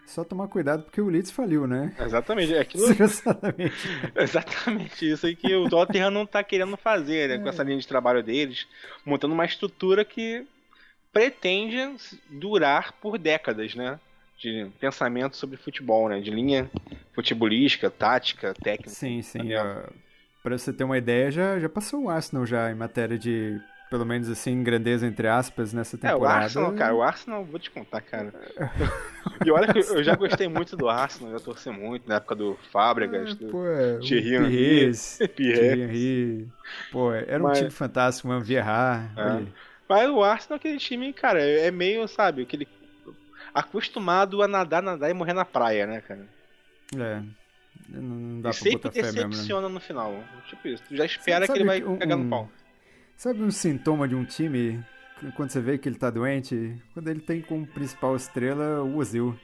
Só tomar cuidado porque o Leeds faliu, né? Exatamente. É aquilo... Exatamente isso aí que o Tottenham não tá querendo fazer, né? É. Com essa linha de trabalho deles, montando uma estrutura que pretende durar por décadas, né? De pensamento sobre futebol, né? De linha futebolística, tática, técnica. Sim, sim. Pra você ter uma ideia, já, já passou o Arsenal já em matéria de pelo menos assim, grandeza entre aspas nessa temporada. É, o Arsenal, cara, o Arsenal, vou te contar, cara. e olha que eu já gostei muito do Arsenal, já torci muito na época do Fábregas, é, do pô, é, Thierry Henry. Pô, era um Mas... time fantástico, mano, Vieira. É. Mas o Arsenal, aquele time, cara, é meio, sabe, aquele acostumado a nadar, nadar e morrer na praia, né, cara? É. Não dá e pra sempre botar fé mesmo. Né? decepciona no final. Tipo isso. Tu já espera que ele vai um, cagar no pau. Sabe um sintoma de um time, quando você vê que ele tá doente? Quando ele tem como principal estrela o Ozil.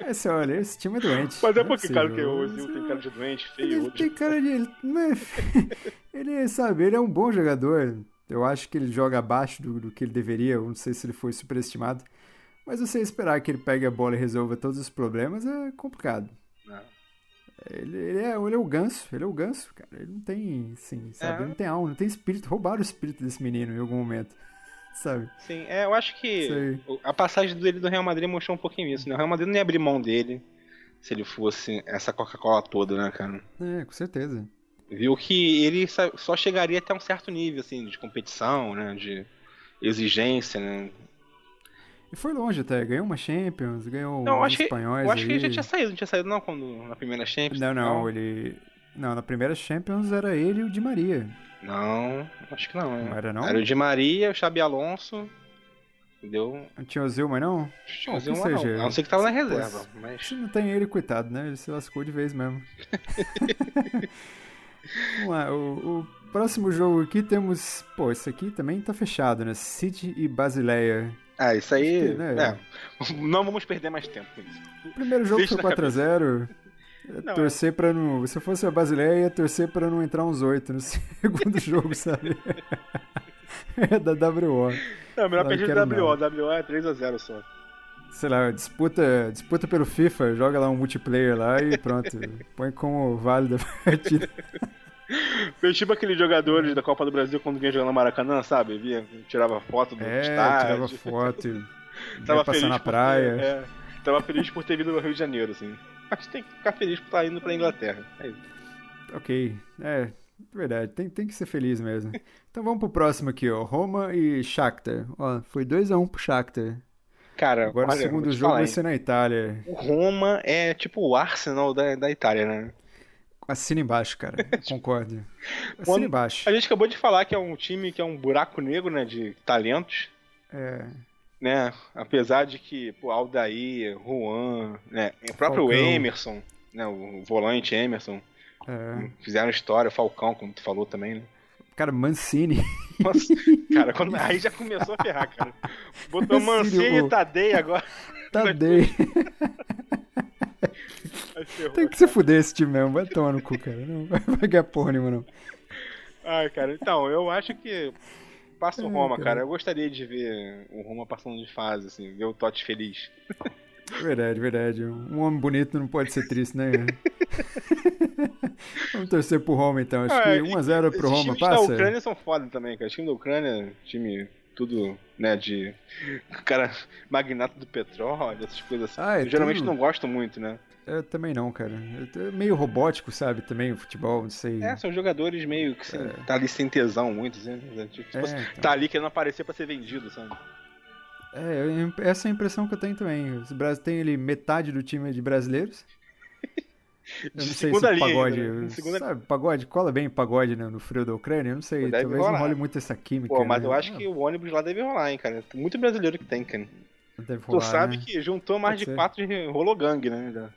é, você olha, esse time é doente. Mas é porque, é cara, que o Ozil tem cara de doente, feio. Ele tem cara de... Ele, ele, sabe, ele é um bom jogador. Eu acho que ele joga abaixo do, do que ele deveria. Eu não sei se ele foi superestimado. Mas você esperar que ele pegue a bola e resolva todos os problemas é complicado. Ele, ele, é, ele é o ganso, ele é o ganso, cara. Ele não tem, assim, sabe? É. Ele não tem alma, não tem espírito. Roubaram o espírito desse menino em algum momento, sabe? Sim, é, eu acho que a passagem dele do Real Madrid mostrou um pouquinho isso, né? O Real Madrid não ia abrir mão dele se ele fosse essa Coca-Cola toda, né, cara? É, com certeza. Viu que ele só chegaria até um certo nível, assim, de competição, né? De exigência, né? E foi longe até, ganhou uma Champions, ganhou não, uns espanhóis. Eu acho aí. que ele já tinha saído, não tinha saído não quando, na primeira Champions? Não, não, não, ele. Não, na primeira Champions era ele e o Di Maria. Não, acho que não. Não era não? Era o Di Maria, o Xabi Alonso. Deu. Não tinha o Zilma, não? Tinha o Zilma, não. Seja, a não ser que tava na reserva. Mas... Se não tem ele, coitado, né? Ele se lascou de vez mesmo. Vamos lá, o, o, próximo jogo aqui temos. Pô, esse aqui também tá fechado, né? City e Basileia. Ah, isso aí. Que, né? é, não vamos perder mais tempo com isso. O primeiro jogo Deixa foi 4x0. É torcer é. pra não. Se eu fosse a Basileia, ia torcer pra não entrar uns 8 no segundo jogo, sabe? é da WO. Não, melhor perder da WO. WO é 3x0 só. Sei lá, disputa, disputa pelo FIFA, joga lá um multiplayer lá e pronto. põe como válido a partida. Foi tipo aqueles jogadores da Copa do Brasil quando vinha jogando no Maracanã, sabe? Via, tirava foto do é, estádio. tirava foto tava passando na praia. Ter, é, tava feliz por ter vindo ao Rio de Janeiro, assim. Mas tem que ficar feliz por estar indo pra Inglaterra. É isso. Ok, é, verdade, tem, tem que ser feliz mesmo. Então vamos pro próximo aqui, ó. Roma e Shakhtar. Ó, foi 2x1 um pro Shakhtar. Cara, agora olha, o segundo jogo falar, vai ser na Itália. O Roma é tipo o Arsenal da, da Itália, né? Assina embaixo, cara. Concordo. Assina embaixo. A gente acabou de falar que é um time que é um buraco negro, né? De talentos. É. Né? Apesar de que, pô, Aldair, Juan, né? O próprio Falcão. Emerson, né? O volante Emerson. É. Fizeram história, Falcão, como tu falou também, né? Cara, Mancini. Nossa, cara, quando... aí já começou a ferrar, cara. Botou Mancini e Tadei agora. Tadei. Tem que se fuder esse time mesmo, vai tomar no cu, cara. Não vai ganhar porra nenhuma, não. Ai, cara, então, eu acho que passa o Roma, cara. Eu gostaria de ver o Roma passando de fase, assim, ver o Totti feliz. Verdade, verdade. Um homem bonito não pode ser triste, né? Vamos torcer pro Roma, então. Acho ah, que 1x0 pro Roma passa. Os da Ucrânia são foda também, cara. O time da Ucrânia, time tudo, né, de cara magnata do petróleo, essas coisas assim. Ah, é geralmente tudo... não gosto muito, né? Eu também não, cara. É meio robótico, sabe? Também o futebol, não sei. É, são jogadores meio que assim, é. tá ali sem tesão, muitos, né? Tipo, é, então. Tá ali querendo aparecer pra ser vendido, sabe? É, essa é a impressão que eu tenho também. O Brasil tem ali metade do time de brasileiros. Eu não sei se o pagode. Ainda, né? segunda... Sabe, pagode cola bem pagode no, no frio da Ucrânia? Eu não sei. Talvez rolar. não role muito essa química. Pô, mas né? eu acho ah. que o ônibus lá deve rolar, hein, cara. Tem muito brasileiro que tem, cara. Deve rolar, tu sabe né? que juntou mais Pode de ser. quatro de rologang, né?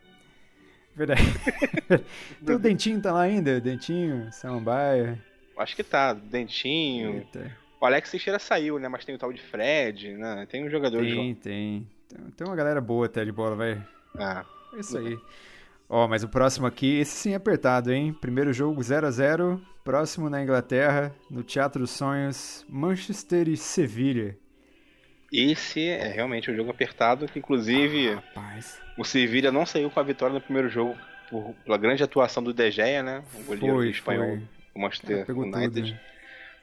Verdade. o Dentinho tá lá ainda? Dentinho, Samambaia. Acho que tá. Dentinho. Eita. O Alex Teixeira saiu, né? Mas tem o tal de Fred, né? Tem um jogador tem, de Tem, tem. Tem uma galera boa até de bola, vai. Ah. É isso aí. Ó, mas o próximo aqui, esse sim é apertado, hein? Primeiro jogo 0 a 0 Próximo na Inglaterra, no Teatro dos Sonhos, Manchester e Sevilha. Esse é realmente um jogo apertado, que inclusive Ah, o Sevilla não saiu com a vitória no primeiro jogo por, pela grande atuação do De Gea, né? O goleiro Foi, espanhol foi. do Manchester É, pegou United. tudo, né?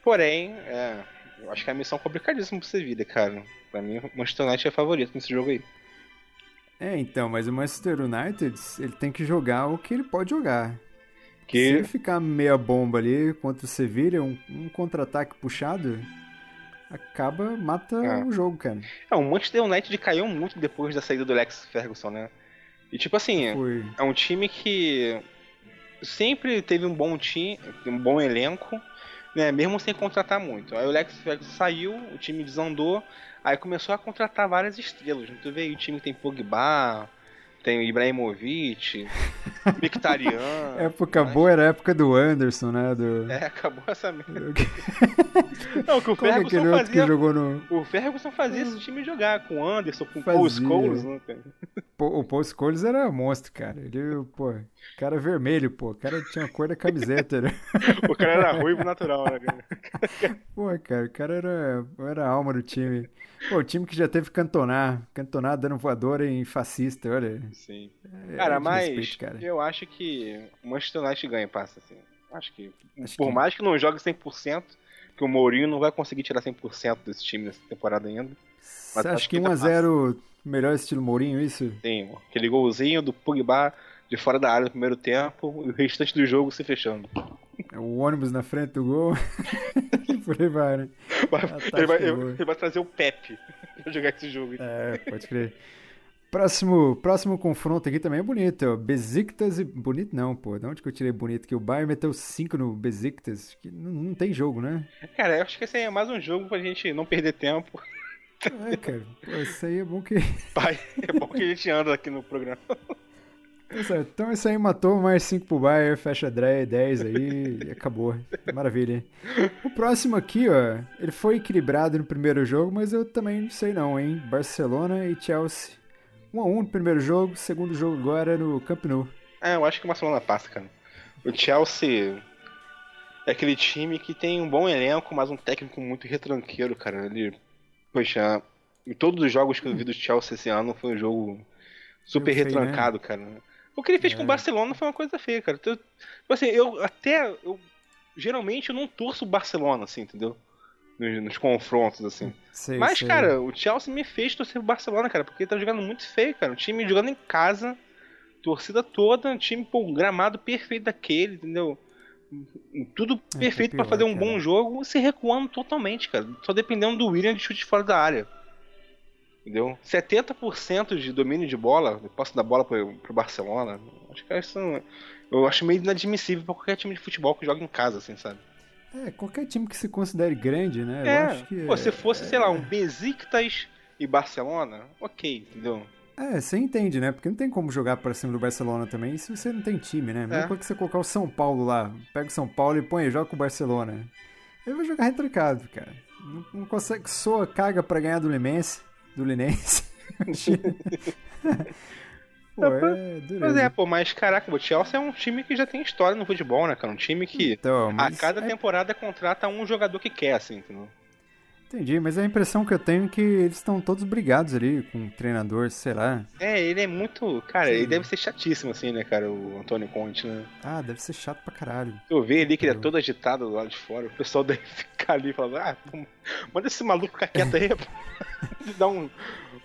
Porém, é, eu acho que é a missão complicadíssima pro Sevilla, cara. Pra mim, o Manchester United é favorito nesse jogo aí. É, então, mas o Manchester United, ele tem que jogar o que ele pode jogar. Se Que ele ficar meia bomba ali contra o Sevilla, um, um contra-ataque puxado, acaba, mata É. o jogo, cara. é, o Manchester United caiu muito depois da saída do Lex Ferguson, né? E tipo assim, Foi. é um time que sempre teve um bom time, um bom elenco, né? Mesmo sem contratar muito. Aí o Lex Ferguson saiu, o time desandou, aí começou a contratar várias estrelas. Tu vê aí o time tem Pogba, tem o Ibrahimovic, Mkhitaryan. época mas- boa era a época do Anderson, né? Do... É, acabou essa merda. Não, que o Como é Ferguson que fazia. jogou no. O Ferguson fazia esse time jogar com o Anderson, com o Fazia. Paul Scholes, né, cara? O Paul Scholes era monstro, cara. Ele, pô, cara vermelho, pô. O cara tinha a cor da camiseta, né? O cara era ruivo natural, né, cara? Pô, cara, o cara era, era a alma do time. Pô, o time que já teve Cantonar. Cantonar dando voadora em fascista, olha. Sim. É Cara, mas respeito, cara. eu acho que o Manchester United ganha, passa, assim. Acho que, Acho por que- mais que não jogue 100%, que o Mourinho não vai conseguir tirar 100% desse time nessa temporada ainda. Você mas acha acho que que ainda 1x0 melhor estilo Mourinho, isso? Tem aquele golzinho do Pogba de fora da área no primeiro tempo e o restante do jogo se fechando. É O ônibus na frente do gol. por aí vai, né? Vai- tática ele, vai, ele vai trazer o Pepe pra jogar esse jogo. É, pode crer. Próximo, próximo confronto aqui também é bonito, ó. Besiktas e... Bonito não, pô. De onde que eu tirei bonito? Que o Bayern meteu 5 no Besiktas. Que não, não tem jogo, né? Cara, eu acho que esse aí é mais um jogo pra gente não perder tempo. É, cara. Pô, isso aí é bom que... Pai, é bom que a gente anda aqui no programa. Tá. Então isso aí matou mais 5 pro Bayern, fecha 10 aí e acabou. Maravilha. O próximo aqui, ó, ele foi equilibrado no primeiro jogo, mas eu também não sei não, hein? Barcelona e Chelsea. 1 a 1 no primeiro jogo, segundo jogo agora no Camp Nou. É, eu acho que o Barcelona passa, cara. O Chelsea é aquele time que tem um bom elenco, mas um técnico muito retranqueiro, cara. Ele, poxa, em todos os jogos que eu vi do Chelsea esse ano foi um jogo super Meio feio, retrancado, cara. O que ele fez com É. o Barcelona foi uma coisa feia, cara. Então, tipo assim, eu até eu geralmente eu não torço o Barcelona, assim, entendeu? Nos, nos confrontos, assim. Sei, Mas, sei. cara, o Chelsea me fez torcer pro Barcelona, cara, porque ele tá jogando muito feio, cara. O time jogando em casa, torcida toda, time, pô, um gramado perfeito daquele, entendeu? Tudo É, perfeito tá pra pior, fazer um cara. bom jogo, se recuando totalmente, cara. Só dependendo do William de chute fora da área. Entendeu? 70% de domínio de bola, de posse da bola pro, pro Barcelona. Acho que isso eu acho meio inadmissível pra qualquer time de futebol que joga em casa, assim, sabe? É, qualquer time que se considere grande, né? Eu É, acho que. pô, se fosse, sei lá, um Besiktas e Barcelona, ok, entendeu? É, você entende, né? Porque não tem como jogar pra cima do Barcelona também se você não tem time, né? Mesma É. que você colocar o São Paulo lá. Pega o São Paulo e põe, joga com o Barcelona. Ele vai jogar retrancado, cara. Não, não consegue, soa, caga pra ganhar do Limense. Do Linense. Pô, é dureza. Mas é, pô, mas caraca, o Chelsea é um time que já tem história no futebol, né, cara? Um time que Então, a cada é- temporada contrata um jogador que quer, assim, entendeu? Entendi, mas a impressão que eu tenho é que eles estão todos brigados ali com o treinador, sei lá. É, ele é muito. Cara, Sim. ele deve ser chatíssimo, assim, né, cara, o Antônio Conte, né? Ah, deve ser chato pra caralho. Eu vejo ali que ele é todo agitado do lado de fora, o pessoal deve ficar ali falando, ah, pô, manda esse maluco ficar quieto aí, pô. dá um.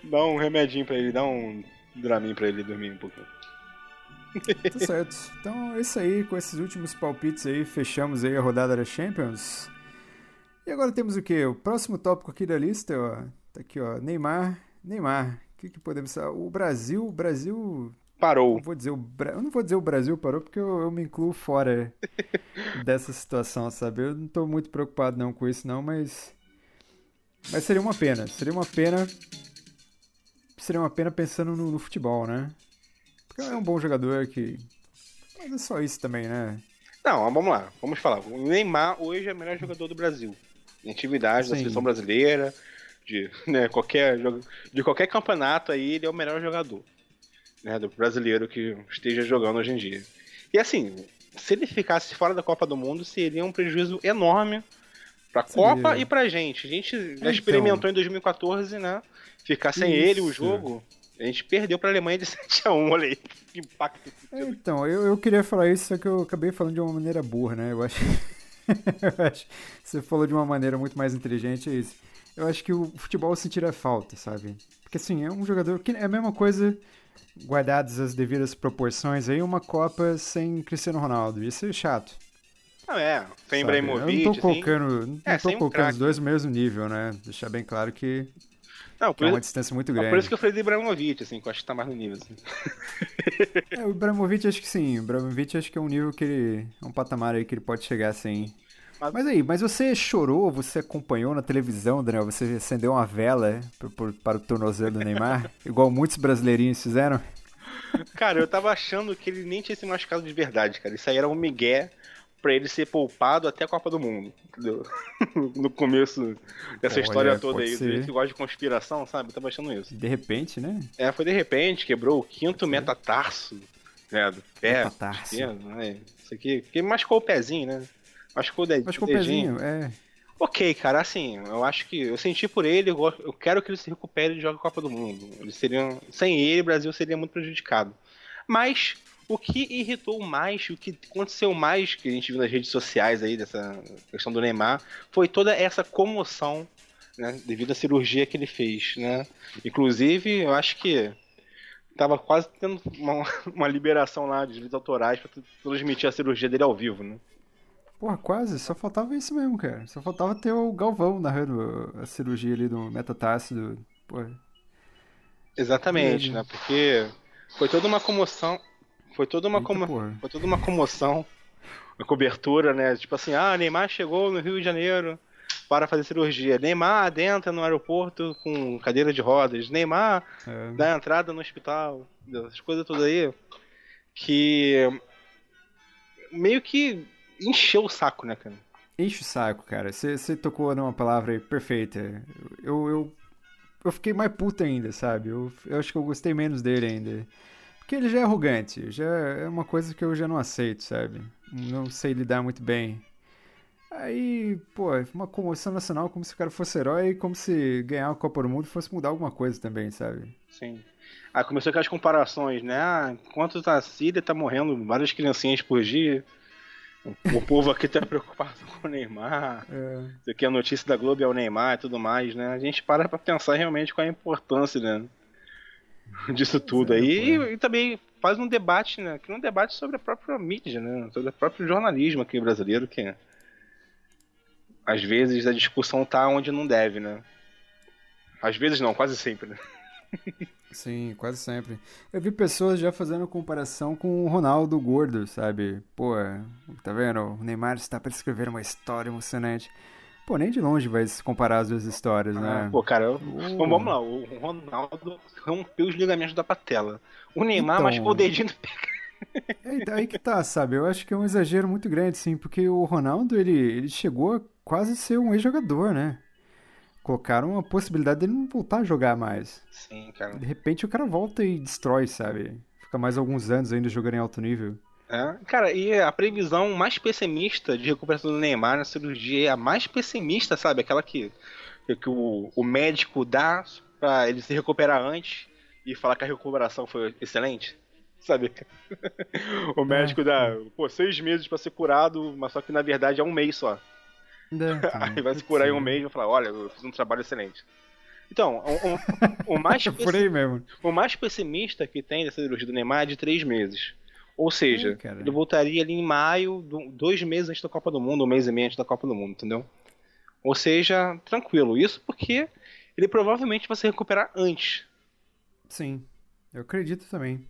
Dá um remedinho pra ele, dá um Dramin pra ele dormir um pouquinho. Tá certo. Então é isso aí, com esses últimos palpites aí, fechamos aí a rodada da Champions. E agora temos o quê? O próximo tópico aqui da lista, ó. Tá aqui, ó. Neymar. Neymar. O que, que podemos falar? O Brasil. O Brasil. Parou. Não vou dizer o Bra... Eu não vou dizer o Brasil parou porque eu, eu me incluo fora dessa situação, sabe? Eu não tô muito preocupado não com isso, não, mas. Mas seria uma pena. Seria uma pena. Seria uma pena pensando no, no futebol, né? Porque é um bom jogador que. Mas é só isso também, né? Não, vamos lá, vamos falar. O Neymar hoje é o melhor jogador do Brasil. Em atividade da seleção brasileira, de, né, qualquer, de qualquer campeonato aí, ele é o melhor jogador. Né, do brasileiro que esteja jogando hoje em dia. E assim, se ele ficasse fora da Copa do Mundo, seria um prejuízo enorme Pra Seria. Copa e pra gente. A gente já Então. experimentou em 2014, né? Ficar sem ele, o Isso. jogo. A gente perdeu pra Alemanha de 7x1, olha aí. Que impacto. É, Então, eu, eu queria falar isso, só que eu acabei falando de uma maneira burra, né? Eu acho. eu acho que você falou de uma maneira muito mais inteligente, é isso. Eu acho que o futebol sentiria falta, sabe? Porque assim, é um jogador que é a mesma coisa, guardadas as devidas proporções aí, uma Copa sem Cristiano Ronaldo. Isso é chato. Não, é. Sabe? Ibrahimovic, Eu não tô assim. colocando, não É, tô sem um colocando os dois no mesmo nível, né? Deixar bem claro que, Não, que por, é uma distância muito por grande. isso que eu falei do Ibrahimovic, assim, que eu acho que tá mais no nível, assim. É, o Ibrahimovic acho que sim. O Ibrahimovic acho que é um nível que ele. É um patamar aí que ele pode chegar sim. Mas- Mas aí, mas você chorou, você acompanhou na televisão, Daniel? Você acendeu uma vela pro- pro- para o tornozelo do Neymar? igual muitos brasileirinhos fizeram? Cara, eu tava achando que ele nem tinha se machucado de verdade, cara. Isso aí era um migué pra ele ser poupado até a Copa do Mundo, entendeu? no começo dessa Olha, história toda pode aí. ser. Ele que gosta de conspiração, sabe? Eu tava achando isso. De repente, né? É, foi de repente, quebrou o quinto metatarso, né, do pé. Metatarso. né? Isso aqui, porque machucou o pezinho, né? Machucou o dedinho. Machucou o pezinho, é. Ok, cara, assim, eu acho que eu senti por ele, eu, gosto- eu quero que ele se recupere e jogue a Copa do Mundo. Eles seriam, sem ele, o Brasil seria muito prejudicado. Mas o que irritou mais, o que aconteceu mais que a gente viu nas redes sociais aí dessa questão do Neymar, foi toda essa comoção, né, devido à cirurgia que ele fez, né? Inclusive, eu acho que tava quase tendo uma, uma liberação lá de direitos autorais pra transmitir a cirurgia dele ao vivo, né? Porra, quase, só faltava isso mesmo, cara. Só faltava ter o Galvão narrando a cirurgia ali do metatarso do. Porra. Exatamente, Mesmo. né? Porque foi toda uma comoção. Foi toda uma, Eita, como... foi toda uma comoção. Uma cobertura, né? Tipo assim, ah, Neymar chegou no Rio de Janeiro para fazer cirurgia. Neymar adentra no aeroporto com cadeira de rodas. Neymar É. dá entrada no hospital. Essas coisas todas aí. Que meio que encheu o saco, né, cara? Enche o saco, cara. Você tocou numa palavra aí perfeita. Eu, eu, eu fiquei mais puto ainda, sabe? Eu, eu acho que eu gostei menos dele ainda. Porque ele já é arrogante. Já é uma coisa que eu já não aceito, sabe? Não sei lidar muito bem. Aí, pô, uma comoção nacional como se o cara fosse herói, como se ganhar a Copa do Mundo fosse mudar alguma coisa também, sabe? Sim. Aí começou aquelas comparações, né? Ah, enquanto a Síria tá morrendo várias criancinhas por dia. O povo aqui tá preocupado com o Neymar. É, Isso aqui é a notícia da Globo é o Neymar e tudo mais, né? A gente para pra pensar realmente qual é a importância, né? Disso tudo é, aí. E, e também faz um debate, né? Que é um debate sobre a própria mídia, né? Sobre o próprio jornalismo aqui brasileiro, que às vezes a discussão tá onde não deve, né? Às vezes não, quase sempre, né? Sim, quase sempre. Eu vi pessoas já fazendo comparação com o Ronaldo gordo, sabe? Pô, tá vendo? O Neymar está para escrever uma história emocionante. Pô, nem de longe vai se comparar as duas histórias, né? Ah, Pô, cara, Oh. Bom, vamos lá, o Ronaldo rompeu os ligamentos da patela. O Neymar Então. machucou o dedinho do pé. É aí que tá, sabe? Eu acho que é um exagero muito grande, sim, porque o Ronaldo, ele, ele chegou a quase ser um ex-jogador, né? Colocaram a possibilidade dele não voltar a jogar mais. Sim, cara. De repente o cara volta e destrói, sabe? Fica mais alguns anos ainda jogando em alto nível. É, cara, e a previsão mais pessimista de recuperação do Neymar na cirurgia é a mais pessimista, sabe? Aquela que, que o, o médico dá pra ele se recuperar antes e falar que a recuperação foi excelente. Sabe? o médico dá, pô, seis meses pra ser curado, mas só que na verdade é um mês só. Aí vai se curar em um mês e vai falar, olha, eu fiz um trabalho excelente. Então, o, o- o mais Por pessi- aí mesmo. o mais pessimista que tem dessa cirurgia do Neymar é de três meses. Ou seja, cara. ele voltaria ali em maio, do- dois meses antes da Copa do Mundo, um mês e meio antes da Copa do Mundo, entendeu? Ou seja, tranquilo. Isso porque ele provavelmente vai se recuperar antes. Sim, eu acredito também.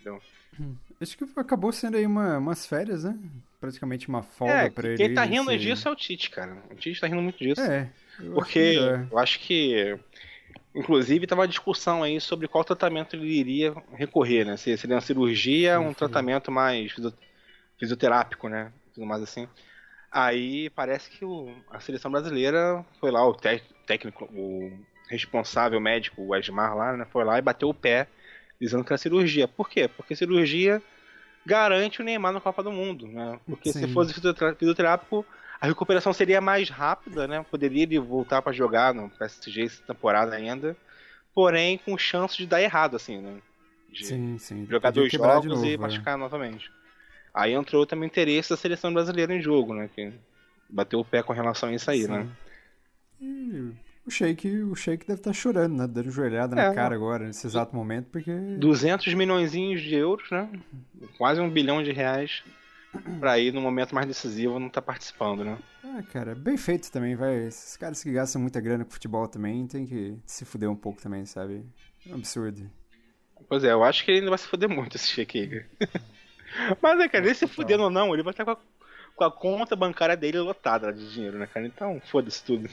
Então. Acho que acabou sendo aí uma, umas férias, né? Praticamente uma folga é, pra ele. quem tá rindo esse- disso é o Tite, cara. O Tite tá rindo muito disso. É, eu acho Porque melhor. eu acho que, inclusive, tava uma discussão aí sobre qual tratamento ele iria recorrer, né? Se seria uma cirurgia, um sim. tratamento mais fisio- fisioterápico, né? Tudo mais assim. Aí parece que o- a seleção brasileira foi lá, o té- técnico, o responsável médico, o Esmar lá, né? Foi lá e bateu o pé dizendo que era cirurgia. Por quê? Porque cirurgia garante o Neymar na Copa do Mundo, né? Porque se Sim. fosse fisiotera- fisioterápico, a recuperação seria mais rápida, né? Poderia ele voltar para jogar no PSG essa temporada ainda, porém com chance de dar errado, assim, né? De sim, sim. jogar dois jogos novo, e é. machucar novamente. Aí entrou também o interesse da seleção brasileira em jogo, né? Que bateu o pé com relação a isso aí, Sim. né? E o Sheik, o Sheik deve estar chorando, né? Dando joelhada na É. cara agora, nesse exato momento, porque. 200 milhões de euros, né? Quase um bilhão de reais pra ir no momento mais decisivo não tá participando, né? Ah, cara, bem feito também, vai. Esses caras que gastam muita grana com futebol também tem que se fuder um pouco também, sabe? É um absurdo. Pois é, eu acho que ele ainda vai se fuder muito esse cara. Mas é, cara, ele se fudendo ou não, ele vai estar com a, com a conta bancária dele lotada de dinheiro, né, cara? Então, foda-se tudo.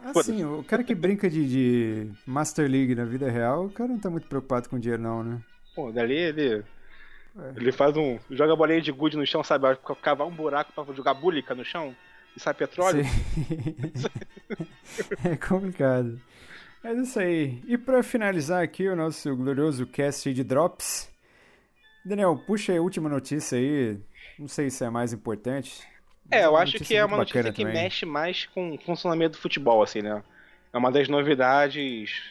Ah, Foda-se. sim, o cara que brinca de, de Master League na vida real, o cara não tá muito preocupado com dinheiro, não, né? Pô, dali ele. É. Ele faz um. joga bolinha de gude no chão, sabe? Cavar um buraco pra jogar bulica no chão e sai petróleo. Sim. é complicado. Mas é isso aí. E pra finalizar aqui o nosso glorioso cast de Drops, Daniel, puxa aí a última notícia aí. Não sei se é mais importante. É, eu acho que é uma notícia que também. mexe mais com o funcionamento do futebol, assim, né? É uma das novidades,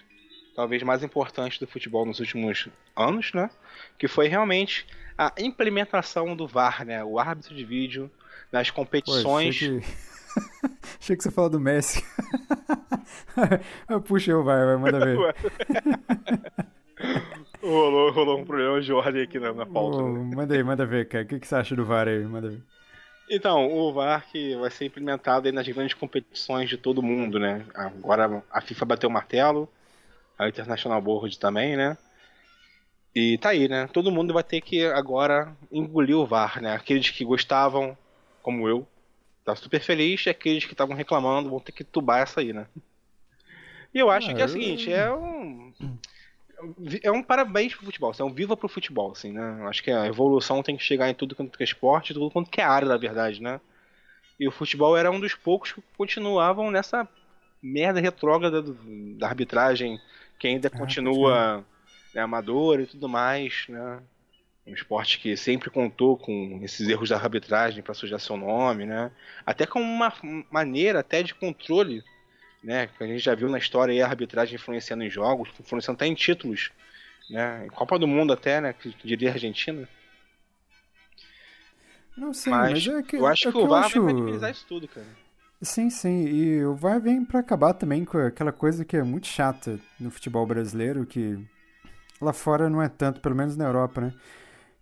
talvez mais importantes do futebol nos últimos anos, né? Que foi realmente a implementação do VAR, né? O árbitro de vídeo nas Pô, competições. achei, que... achei que você falou do Messi. Puxa eu, vai, vai, manda ver. rolou, rolou um problema de ordem aqui na, na pauta. Né? manda aí, manda ver, cara. O que, que você acha do VAR aí? Manda ver. Então, o VAR que vai ser implementado aí nas grandes competições de todo mundo, né? Agora a FIFA bateu o martelo, a International Board também, né? E tá aí, né? Todo mundo vai ter que agora engolir o VAR, né? Aqueles que gostavam, como eu, tá super feliz, e aqueles que estavam reclamando vão ter que tubar essa aí, né? E eu acho Ah, que é o seguinte, é um. É um parabéns pro futebol, é um viva pro futebol, assim, né? Acho que a evolução tem que chegar em tudo quanto é esporte, tudo quanto é área, na verdade, né? E o futebol era um dos poucos que continuavam nessa merda retrógrada do- da arbitragem, que ainda continua né, amador e tudo mais, né? Um esporte que sempre contou com esses erros da arbitragem para sujar seu nome, né? Até como uma maneira até de controle, né? Que a gente já viu na história aí a arbitragem influenciando em jogos, influenciando até em títulos, né? Em Copa do Mundo até, né? Que que diria a Argentina. Não sei, Mas, mas, é que eu acho é que o eu VAR acho- vai minimizar isso tudo, cara. Sim, sim, e o VAR vem pra acabar também com aquela coisa que é muito chata no futebol brasileiro, que lá fora não é tanto, pelo menos na Europa, né?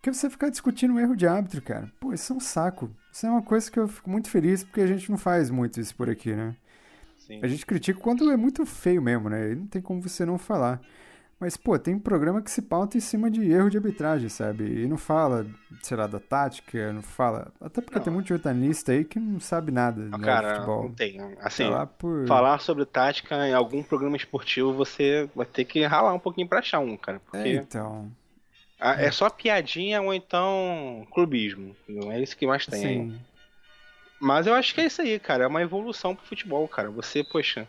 Que é você ficar discutindo um erro de árbitro, cara. Pô, isso é um saco. Isso é uma coisa que eu fico muito feliz porque a gente não faz muito isso por aqui, né? Sim. A gente critica quando é muito feio mesmo, né? E não tem como você não falar. Mas, pô, tem programa que se pauta em cima de erro de arbitragem, sabe? E não fala, sei lá, da tática, não fala. Até porque Não. tem muito jornalista aí que não sabe nada Não, né, cara, de futebol. não tem. Assim, lá, por... falar sobre tática em algum programa esportivo, você vai ter que ralar um pouquinho pra achar um, cara. É, Porque então. a- é só piadinha ou então clubismo. Não é isso que mais tem. Sim. Mas eu acho que é isso aí, cara. É uma evolução pro futebol, cara. Você, poxa,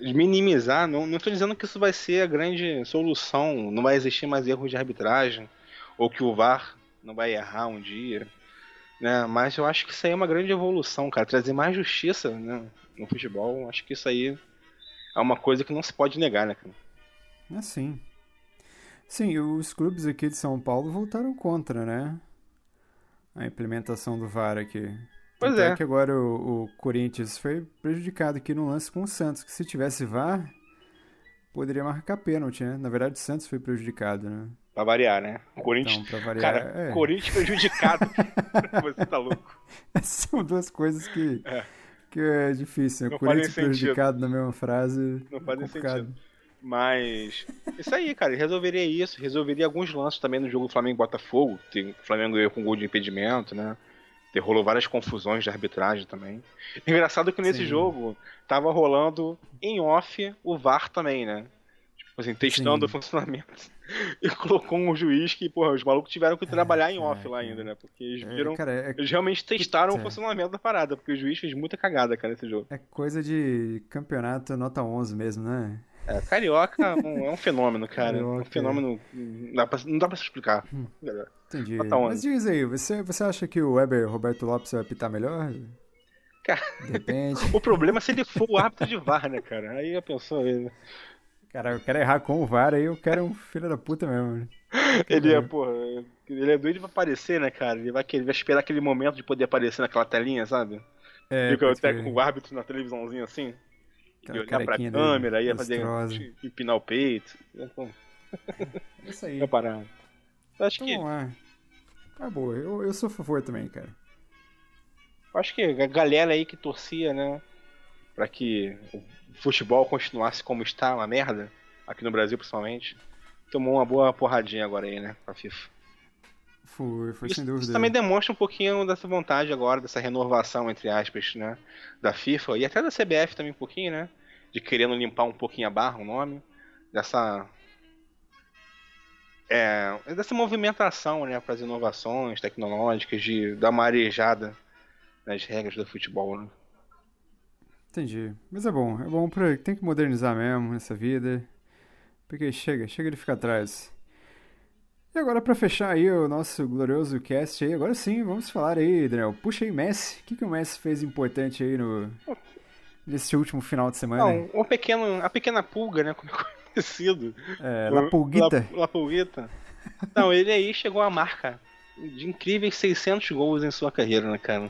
minimizar, não, não tô dizendo que isso vai ser a grande solução, não vai existir mais erros de arbitragem, ou que o VAR não vai errar um dia, né? Mas eu acho que isso aí é uma grande evolução, cara. Trazer mais justiça né, no futebol, acho que isso aí é uma coisa que não se pode negar, né, cara? É sim. Sim, os clubes aqui de São Paulo voltaram contra, né? A implementação do VAR aqui. Pois Tanto é. que agora o, o Corinthians foi prejudicado aqui no lance com o Santos, que se tivesse VAR, poderia marcar pênalti, né? Na verdade, o Santos foi prejudicado, né? Pra variar, né? O Corinthians. Então, pra variar, cara, é. Corinthians prejudicado. Você tá louco. São duas coisas que É. que é difícil. Não O Corinthians sentido. prejudicado na mesma frase. Não é fazem complicado. sentido. Mas. Isso aí, cara. Resolveria isso. Resolveria alguns lances também no jogo Flamengo e Botafogo. Tem, o Flamengo ganhou com gol de impedimento, né? Rolou várias confusões de arbitragem também. Engraçado que nesse Sim. jogo tava rolando em off o VAR também, né? Tipo assim, testando Sim. o funcionamento. E colocou um juiz que, porra, os malucos tiveram que trabalhar em off caraca. lá ainda, né? Porque eles É, viram. cara, é, Eles realmente testaram o Puta. funcionamento da parada, porque o juiz fez muita cagada, cara, nesse jogo. é coisa de campeonato nota 11 mesmo, né? É, carioca é um, é um fenômeno, cara. É um Carioca. fenômeno. Não dá pra, não dá pra se explicar. Entendi. Nota 11. Mas diz aí, você, você acha que o Weber Roberto Lopes vai apitar melhor? Cara, De repente. o problema é se ele for o árbitro de VAR, né, cara? Aí já pensou ele. Cara, eu quero errar com o VAR aí, eu quero um filho da puta mesmo. né? Ele é, porra, ele é doido pra aparecer, né, cara? Ele vai, ele vai esperar aquele momento de poder aparecer naquela telinha, sabe? É, Fica até com o árbitro na televisãozinha assim. Aquela e olhar pra câmera, ia fazer lustrosa. empinar o peito. É Isso aí. Ia parar. Eu Acho Então que, vamos lá. Tá boa, eu, eu sou a favor também, cara. acho que a galera aí que torcia, né, pra que o futebol continuasse como está, uma merda, aqui no Brasil principalmente, tomou uma boa porradinha agora aí, né, com a FIFA. Foi, foi Isso, sem dúvida. isso também demonstra um pouquinho dessa vontade agora, dessa renovação, entre aspas, né? Da FIFA e até da CBF também um pouquinho, né? De querendo limpar um pouquinho a barra, o nome. Dessa. É, dessa movimentação, né? Para as inovações tecnológicas, de dar uma arejada nas regras do futebol, né? Entendi. Mas é bom, é bom pra. Tem que modernizar mesmo nessa vida. Porque chega, chega de ficar atrás. E agora, pra fechar aí o nosso glorioso cast aí, agora sim, vamos falar aí, Daniel. Puxa aí, Messi. O que, que o Messi fez importante aí no. Nesse último final de semana? Não, um pequeno, a pequena pulga, né? Como é conhecido. é, La Pulguita. La, La Pulguita. Não, ele aí chegou à marca de incríveis 600 gols em sua carreira, né, cara?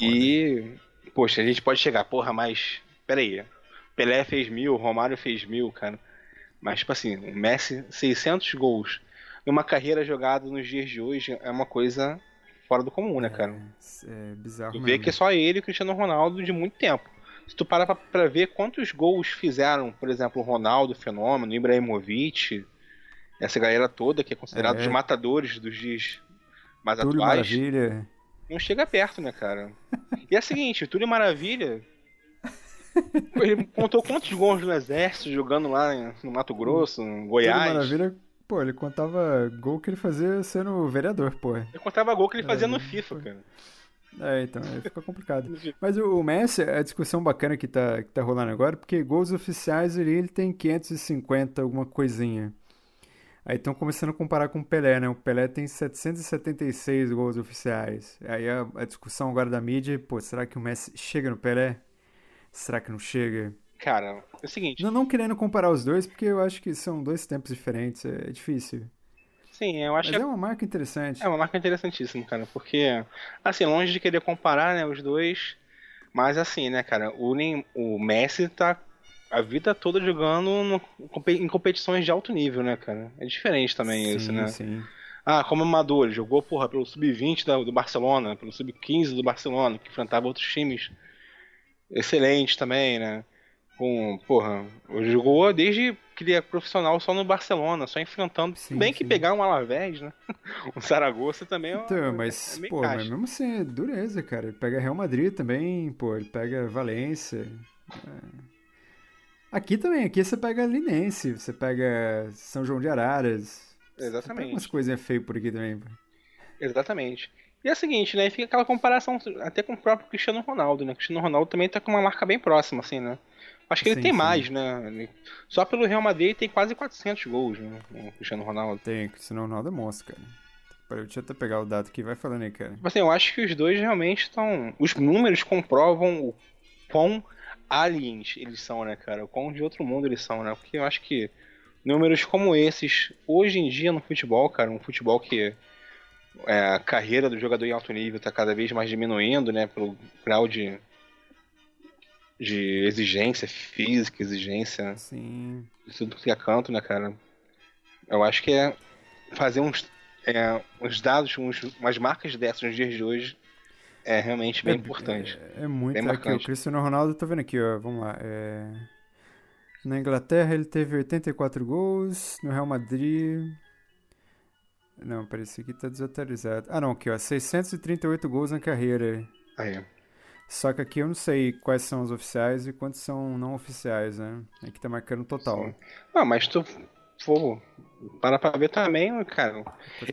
E, poxa, a gente pode chegar, porra, mas. Pera aí. Pelé fez mil, Romário fez mil, cara. Mas, tipo assim, o Messi, 600 gols numa carreira jogada nos dias de hoje é uma coisa fora do comum, né, cara? É bizarro Tu mesmo. vê que é só ele e o Cristiano Ronaldo de muito tempo. Se tu parar pra, pra ver quantos gols fizeram, por exemplo, o Ronaldo, o Fenômeno, o Ibrahimovic, essa galera toda que é considerado É. os matadores dos dias mais Túlio atuais, Maravilha. não chega perto, né, cara? E é o seguinte, o Túlio Maravilha. Ele contou quantos gols no exército jogando lá em- no Mato Grosso, no Túlio Goiás. Maravilha, pô, ele contava gol que ele fazia sendo vereador, pô. Ele contava gol que ele fazia no Maravilha, FIFA, cara. É, então, aí fica complicado. Mas o o Messi, a discussão bacana que tá, que tá rolando agora, porque gols oficiais ali, ele tem 550, alguma coisinha. Aí estão começando a comparar com o Pelé, né? O Pelé tem 776 gols oficiais. Aí a, a discussão agora da mídia, pô, será que o Messi chega no Pelé? Será que não chega? Cara, é o seguinte. Não, não querendo comparar os dois, porque eu acho que são dois tempos diferentes, é, é difícil. Sim, eu acho Mas que é uma marca interessante. É uma marca interessantíssima, cara, porque, assim, longe de querer comparar, né, os dois, mas assim, né, cara, o, Nem- o Messi tá a vida toda jogando no- em competições de alto nível, né, cara? É diferente também isso, sim, né? sim. Ah, como amador, ele jogou, porra, pelo sub-20 da- do Barcelona, pelo sub-15 do Barcelona, que enfrentava outros times excelentes também, né? Com, porra, jogou desde que ele é profissional só no Barcelona, só enfrentando. Sim, bem que sim. pegar um Alavés, né? um Saragossa também é, Então, mas, é pô, mas mesmo assim, é dureza, cara. Ele pega Real Madrid também, pô, ele pega Valência. é. Aqui também, aqui você pega Linense, você pega São João de Araras. Exatamente. umas coisinhas feias por aqui também. pô. Exatamente. E é o seguinte, né? Fica aquela comparação até com o próprio Cristiano Ronaldo, né? O Cristiano Ronaldo também tá com uma marca bem próxima, assim, né? Acho que ele Sim, tem sim. mais, né? Só pelo Real Madrid ele tem quase 400 gols, né? O Cristiano Ronaldo. Tem, Cristiano Ronaldo é monstro, cara. Peraí, deixa eu até pegar o dado aqui, vai falando aí, cara. Tipo assim, eu acho que os dois realmente estão. Os números comprovam o quão aliens eles são, né, cara? O quão de outro mundo eles são, né? Porque eu acho que números como esses, hoje em dia no futebol, cara, um futebol que é, a carreira do jogador em alto nível tá cada vez mais diminuindo, né? Pelo grau de. De exigência física, exigência Sim. de tudo que é canto, né, cara? Eu acho que é fazer uns, é, uns dados, uns, umas marcas dessas nos dias de hoje é realmente bem É- importante. É, é muito. Bem Aqui, o marcante. Cristiano Ronaldo, tô vendo aqui, ó. Vamos lá. é, Na Inglaterra ele teve 84 gols. No Real Madrid. Não, esse aqui tá desatualizado. Ah, não, aqui, ó. 638 gols na carreira. Aí. Só que aqui eu não sei quais são os oficiais e quantos são não oficiais, né? Aqui tá marcando o total. Sim. Não, mas tu for para pra ver também, cara.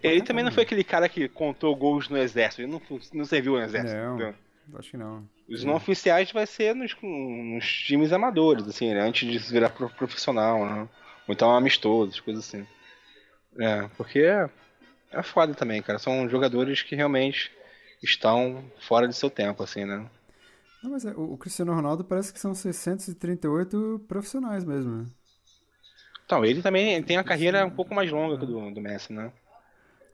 Ele também não foi aquele cara que contou gols no exército. Ele não, não serviu no exército. Não. entendeu? Acho que não. Os não oficiais vai ser nos, nos times amadores, assim, né? Antes de se virar pro- profissional, né? Ou então amistosos, coisas assim. É, porque é, é foda também, cara. São jogadores que realmente estão fora de seu tempo, assim, né? Não, mas é, o, Cristiano Ronaldo parece que são 638 profissionais mesmo, né? Então, ele também tem uma carreira um pouco mais longa que do, do Messi, né?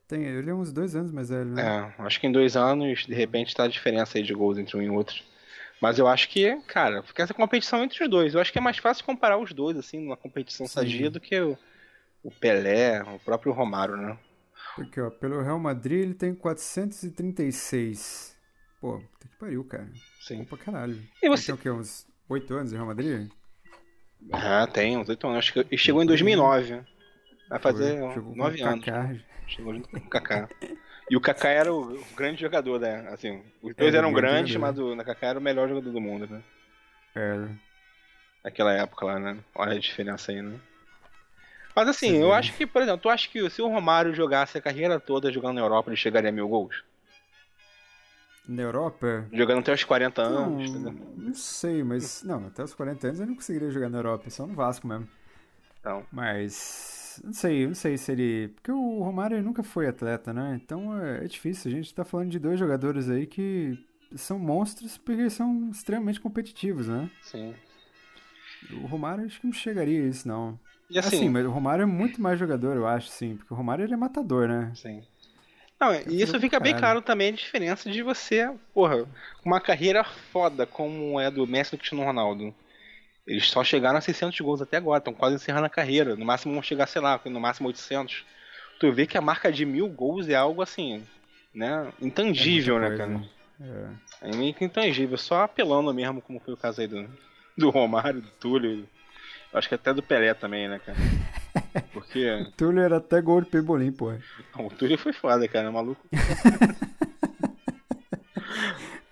Tem, ele é uns dois anos mais velho, né? É, acho que em dois anos, de repente, tá a diferença aí de gols entre um e outro. Mas eu acho que, cara, fica essa competição entre os dois. Eu acho que é mais fácil comparar os dois, assim, numa competição Sim. sadia do que o, o Pelé, o próprio Romário, né? Porque, ó, pelo Real Madrid ele tem 436. Pô, puta que pariu, cara. Bom Sim. pra caralho. E você- tem o quê? Uns 8 anos em Real Madrid? Ah, tem, uns oito anos. Acho que chegou em 2009. Vai fazer Foi, nove anos. Kaká. Chegou junto com o Kaká. E o Kaká era o, grande jogador, né? Assim, os dois Era eram grande grandes, jogador. mas o Kaká era o melhor jogador do mundo, né? É, Naquela época lá, né? Olha a diferença aí, né? Mas assim, Você eu acho que, por exemplo, tu acha que se o Romário jogasse a carreira toda jogando na Europa, ele chegaria a mil gols? Na Europa? Jogando até os 40 Não, anos, entendeu? não sei, mas. Não, até os 40 anos eu não conseguiria jogar na Europa, só no Vasco mesmo. Então, Mas. Não sei, não sei se ele. Porque o Romário nunca foi atleta, né? Então é, é difícil. A gente tá falando de dois jogadores aí que são monstros porque são extremamente competitivos, né? sim. O Romário acho que não chegaria a isso, não. E Assim, assim, mas o Romário é muito mais jogador, eu acho, sim. Porque o Romário ele é matador, né? Sim. Não, e isso fica bem claro também a diferença de você, porra, com uma carreira foda como é do Messi e do Cristiano Ronaldo. Eles só chegaram a 600 gols até agora, estão quase encerrando a carreira. No máximo vão chegar, sei lá, no máximo 800. Tu vê que a marca de mil gols é algo assim, né, intangível, É né, cara? É. É meio que intangível, só apelando mesmo, como foi o caso aí do, do Romário, do Túlio. Acho que até do Pelé também, né, cara? Porque Túlio era até gol de Pebolim, porra. o Túlio foi foda, cara, maluco.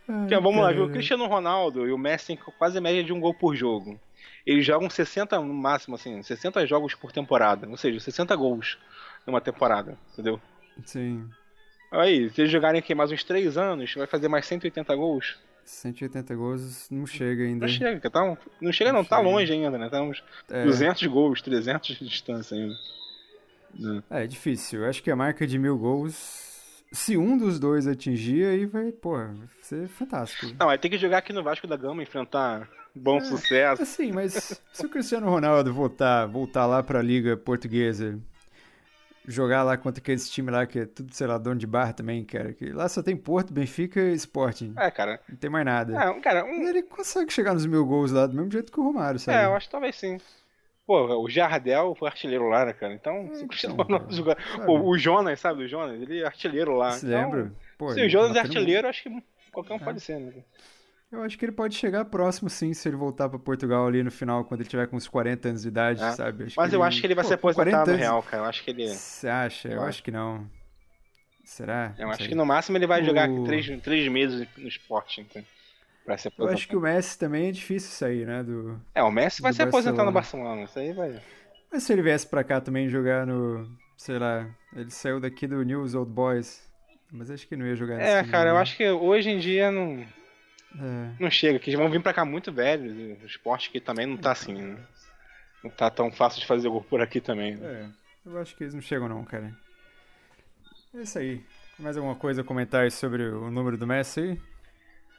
Porque, vamos lá, viu? O Cristiano Ronaldo e o Messi têm quase a média de um gol por jogo. Eles jogam 60, no máximo, assim, 60 jogos por temporada. Ou seja, 60 gols numa temporada, entendeu? Sim. Aí, se eles jogarem aqui mais uns 3 anos, vai fazer mais 180 gols. 180 gols não chega ainda. Não chega, tá, um- não chega não, tá chega. longe ainda, né? Tá uns É. 200 gols, 300 de distância ainda. Né? É, é difícil. Eu acho que a marca de mil gols, se um dos dois atingir, aí vai, pô, vai ser fantástico. Não, vai ter que jogar aqui no Vasco da Gama, enfrentar bom sucesso. Assim, mas se o Cristiano Ronaldo voltar, voltar lá pra Liga Portuguesa, jogar lá contra aqueles times lá que é tudo, sei lá, dono de bar também, cara, que lá só tem Porto, Benfica e Sporting. É, cara. Não tem mais nada. É, cara, um, Ele consegue chegar nos mil gols lá do mesmo jeito que o Romário, sabe? É, eu acho que talvez sim. Pô, o Jardel foi artilheiro lá, né, cara? Então, se o Cristiano então, cara, jogar. Pô, o Jonas, sabe? O Jonas, ele é artilheiro lá. Se Então, lembra? Pô, se o Jonas é artilheiro, acho que qualquer um pode ser, né? Eu acho que ele pode chegar próximo, sim, se ele voltar pra Portugal ali no final, quando ele tiver com uns 40 anos de idade, É. sabe? Acho Mas eu acho que ele vai pô, se com 40 aposentar no Real, cara. Eu acho que ele. Você acha? Eu Eu acho que não. Será? Eu acho que no máximo ele vai jogar O- três, três meses no esporte, então. Pra se Eu aposentar. acho que o Messi também é difícil sair, né? Do... É, o Messi vai se aposentar no Barcelona. Isso aí vai. Mas se ele viesse pra cá também jogar no. Sei lá, ele saiu daqui do News Old Boys. Mas acho que não ia jogar É, time, cara, eu né? acho que hoje em dia não, É. não chega, que eles vão vir pra cá muito velhos. O esporte aqui também não tá assim, né? Não tá tão fácil de fazer gol por aqui também. né? É, eu acho que eles não chegam não, cara. É isso aí. Mais alguma coisa a comentar sobre o número do Messi aí?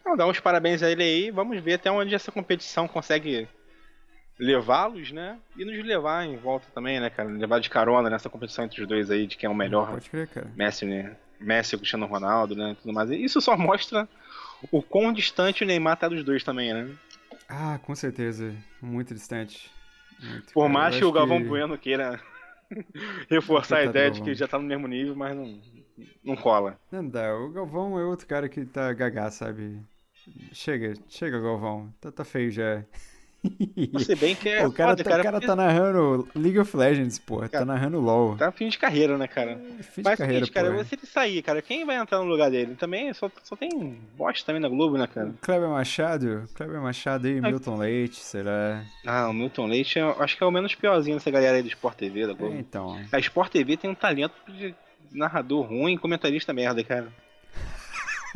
Então, dá uns parabéns a ele aí. Vamos ver até onde essa competição consegue levá-los, né? E nos levar em volta também, né, cara? Levar de carona nessa competição entre os dois aí, de quem é o melhor. Pode crer, cara. Messi, né? Messi e o Cristiano Ronaldo, né? Tudo mais. E Isso só mostra o quão distante o Neymar tá dos dois também, né? Ah, com certeza. Muito distante. Muito, Por cara. mais que o Galvão Bueno queira reforçar a ideia de que já tá no mesmo nível, mas não, não cola. Não dá. O Galvão é outro cara que tá gagá, sabe? Chega, chega, Galvão. Tá, tá feio já. Se bem que é o cara, foda, tá, o cara tá narrando League of Legends, pô. Tá Cara, narrando LoL. Tá fim de carreira, né, cara? Fim de Mas carreira, seguinte, cara, se ele sair, cara, quem vai entrar no lugar dele? Também só, só tem bosta também na Globo, né, cara? Kleber Machado? Kleber Machado aí, Milton Leite, será? Ah, o Milton Leite, eu acho que é o menos piorzinho dessa galera aí do Sport TV, da É, Globo. então. A Sport TV tem um talento de narrador ruim e comentarista merda, cara.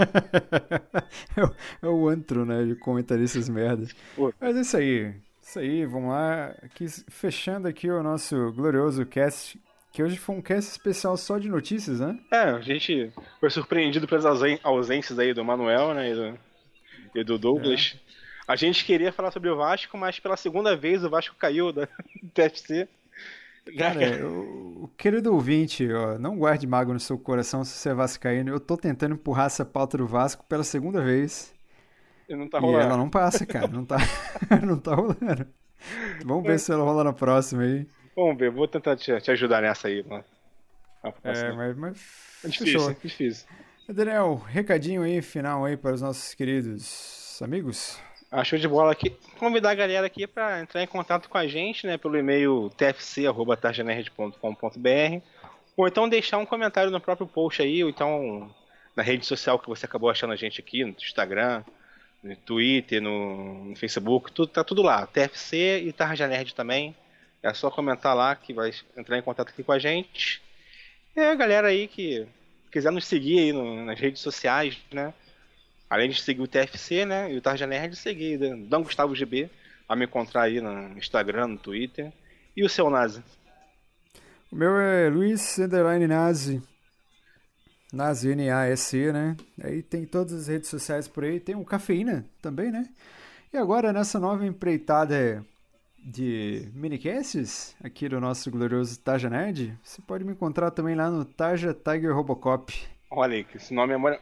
é, o, é o antro, né? De comentaristas merda. Pô. Mas é isso aí. Isso aí, vamos lá. Aqui, fechando aqui o nosso glorioso cast. Que hoje foi um cast especial só de notícias, né? É, a gente foi surpreendido pelas ausências aí do Manuel, né? E do, e do Douglas. É. A gente queria falar sobre o Vasco, mas pela segunda vez o Vasco caiu da TFC. Cara, o, querido ouvinte, ó, não guarde mago no seu coração se você é vascaíno. Eu tô tentando empurrar essa pauta do Vasco pela segunda vez. E não tá rolando. E ela não passa, cara. Não tá, não tá rolando. Vamos ver se ela rola na próxima aí. Vamos ver, vou tentar te, te ajudar nessa aí, mano. É, mas, mas é difícil, é difícil. Daniel, recadinho aí final aí para os nossos queridos amigos. Achou de bola aqui. Convidar a galera aqui para entrar em contato com a gente, né, pelo e-mail tfc@tarjanerd.com.br ou então deixar um comentário no próprio post aí, ou então na rede social que você acabou achando a gente aqui, no Instagram, no Twitter, no, no Facebook, tudo tá tudo lá. TFC e Tarja Nerd também. É só comentar lá que vai entrar em contato aqui com a gente. E a galera aí que quiser nos seguir aí no, nas redes sociais, né? Além de seguir o TFC, né? E o Tarja Nerd, seguir né? Dom Gustavo GB. Vai me encontrar aí no Instagram, no Twitter. E o seu Nazi? O meu é Luiz Underline Nazi. Nazi, N-A-S-E, né? Aí tem todas as redes sociais por aí. Tem o Cafeína também, né? E agora, nessa nova empreitada de minicasts aqui do nosso glorioso Taja Nerd, você pode me encontrar também lá no Taja Tiger Robocop. Olha aí, que esse nome é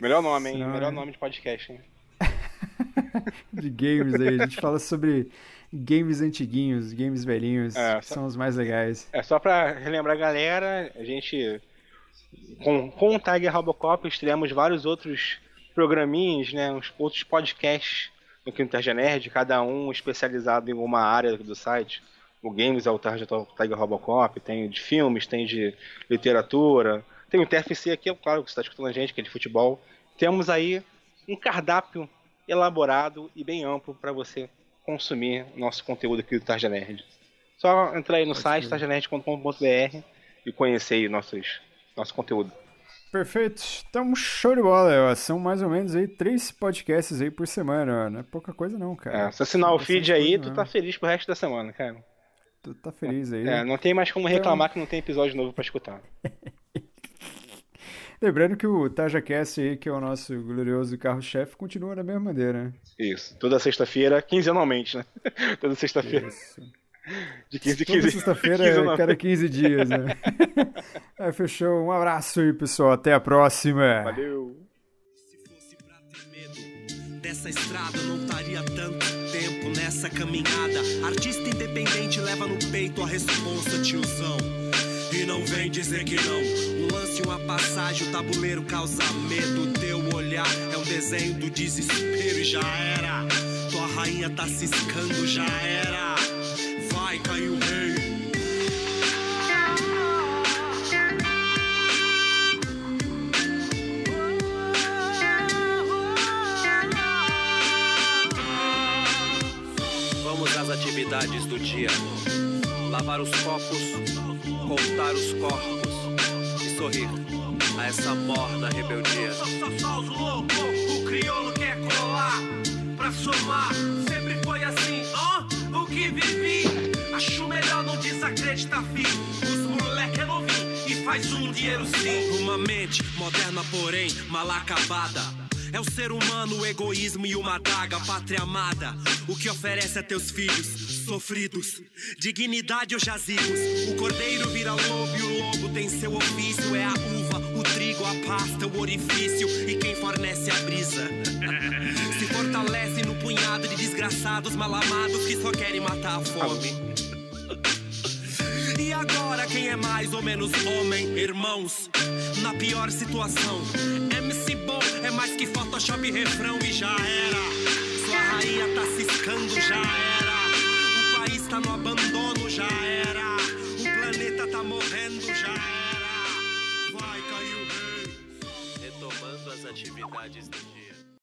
Melhor nome, hein? Melhor nome de podcast, hein? de games aí. A gente fala sobre games antiguinhos, games velhinhos, é, só... são os mais legais. É só pra relembrar a galera, a gente. Com, com o Tiger Robocop estreamos vários outros programinhos, né? Uns outros podcasts no Quinta Nerd, cada um especializado em uma área do site. O Games é o Tiger Robocop, tem de filmes, tem de literatura, tem o TFC aqui, é claro, que você está escutando a gente, que é de futebol. Temos aí um cardápio elaborado e bem amplo para você consumir nosso conteúdo aqui do Tarja Nerd. Só entrar aí no Pode site tarjanerd.com.br e conhecer nossos, nosso conteúdo. Perfeito. Então, show de bola. Ó. São mais ou menos aí três podcasts aí por semana. Ó. Não é pouca coisa não, cara. É, se assinar o feed aí, tu tá feliz pro resto da semana, cara. Tu tá feliz aí. É, não tem mais como reclamar então... que não tem episódio novo para escutar. Lembrando que o TajaCast aí, que é o nosso glorioso carro-chefe, continua da mesma maneira, né? Isso. Toda sexta-feira, quinzenalmente, né? Toda sexta-feira. Isso. De 15 em 15 Toda sexta-feira, cada 15 dias, né? é, fechou. Um abraço aí, pessoal. Até a próxima. Valeu. Se fosse pra ter medo dessa estrada, eu não estaria tanto tempo nessa caminhada. Artista independente leva no peito a responsa, tiozão. E não vem dizer que não lance, uma passagem, o tabuleiro causa medo. Teu olhar é um desenho do desespero e já era. Tua rainha tá ciscando, já era. Vai, caiu o rei. Vamos às atividades do dia. Lavar os copos, contar os corpos sorrir a essa morna rebeldia. Só, só, só os loucos, o crioulo quer colar pra somar. Sempre foi assim, ó, oh, o que vivi. Acho melhor não desacreditar, filho. Os moleque é novinho e faz um dinheiro sim. Uma mente moderna, porém mal acabada. É o ser humano, o egoísmo e uma daga, pátria amada. O que oferece a teus filhos sofridos, dignidade ou jazigos. O cordeiro vira lobo e o lobo tem seu ofício. É a uva, o trigo, a pasta, o orifício e quem fornece a brisa. Se fortalece no punhado de desgraçados malamados que só querem matar a fome. E agora quem é mais ou menos homem, irmãos? Na pior situação, MC Bom é mais que Photoshop refrão e já era. Sua rainha tá ciscando, já era tá no abandono, já era. O planeta tá morrendo, já era. Vai, caiu o rei. Retomando as atividades do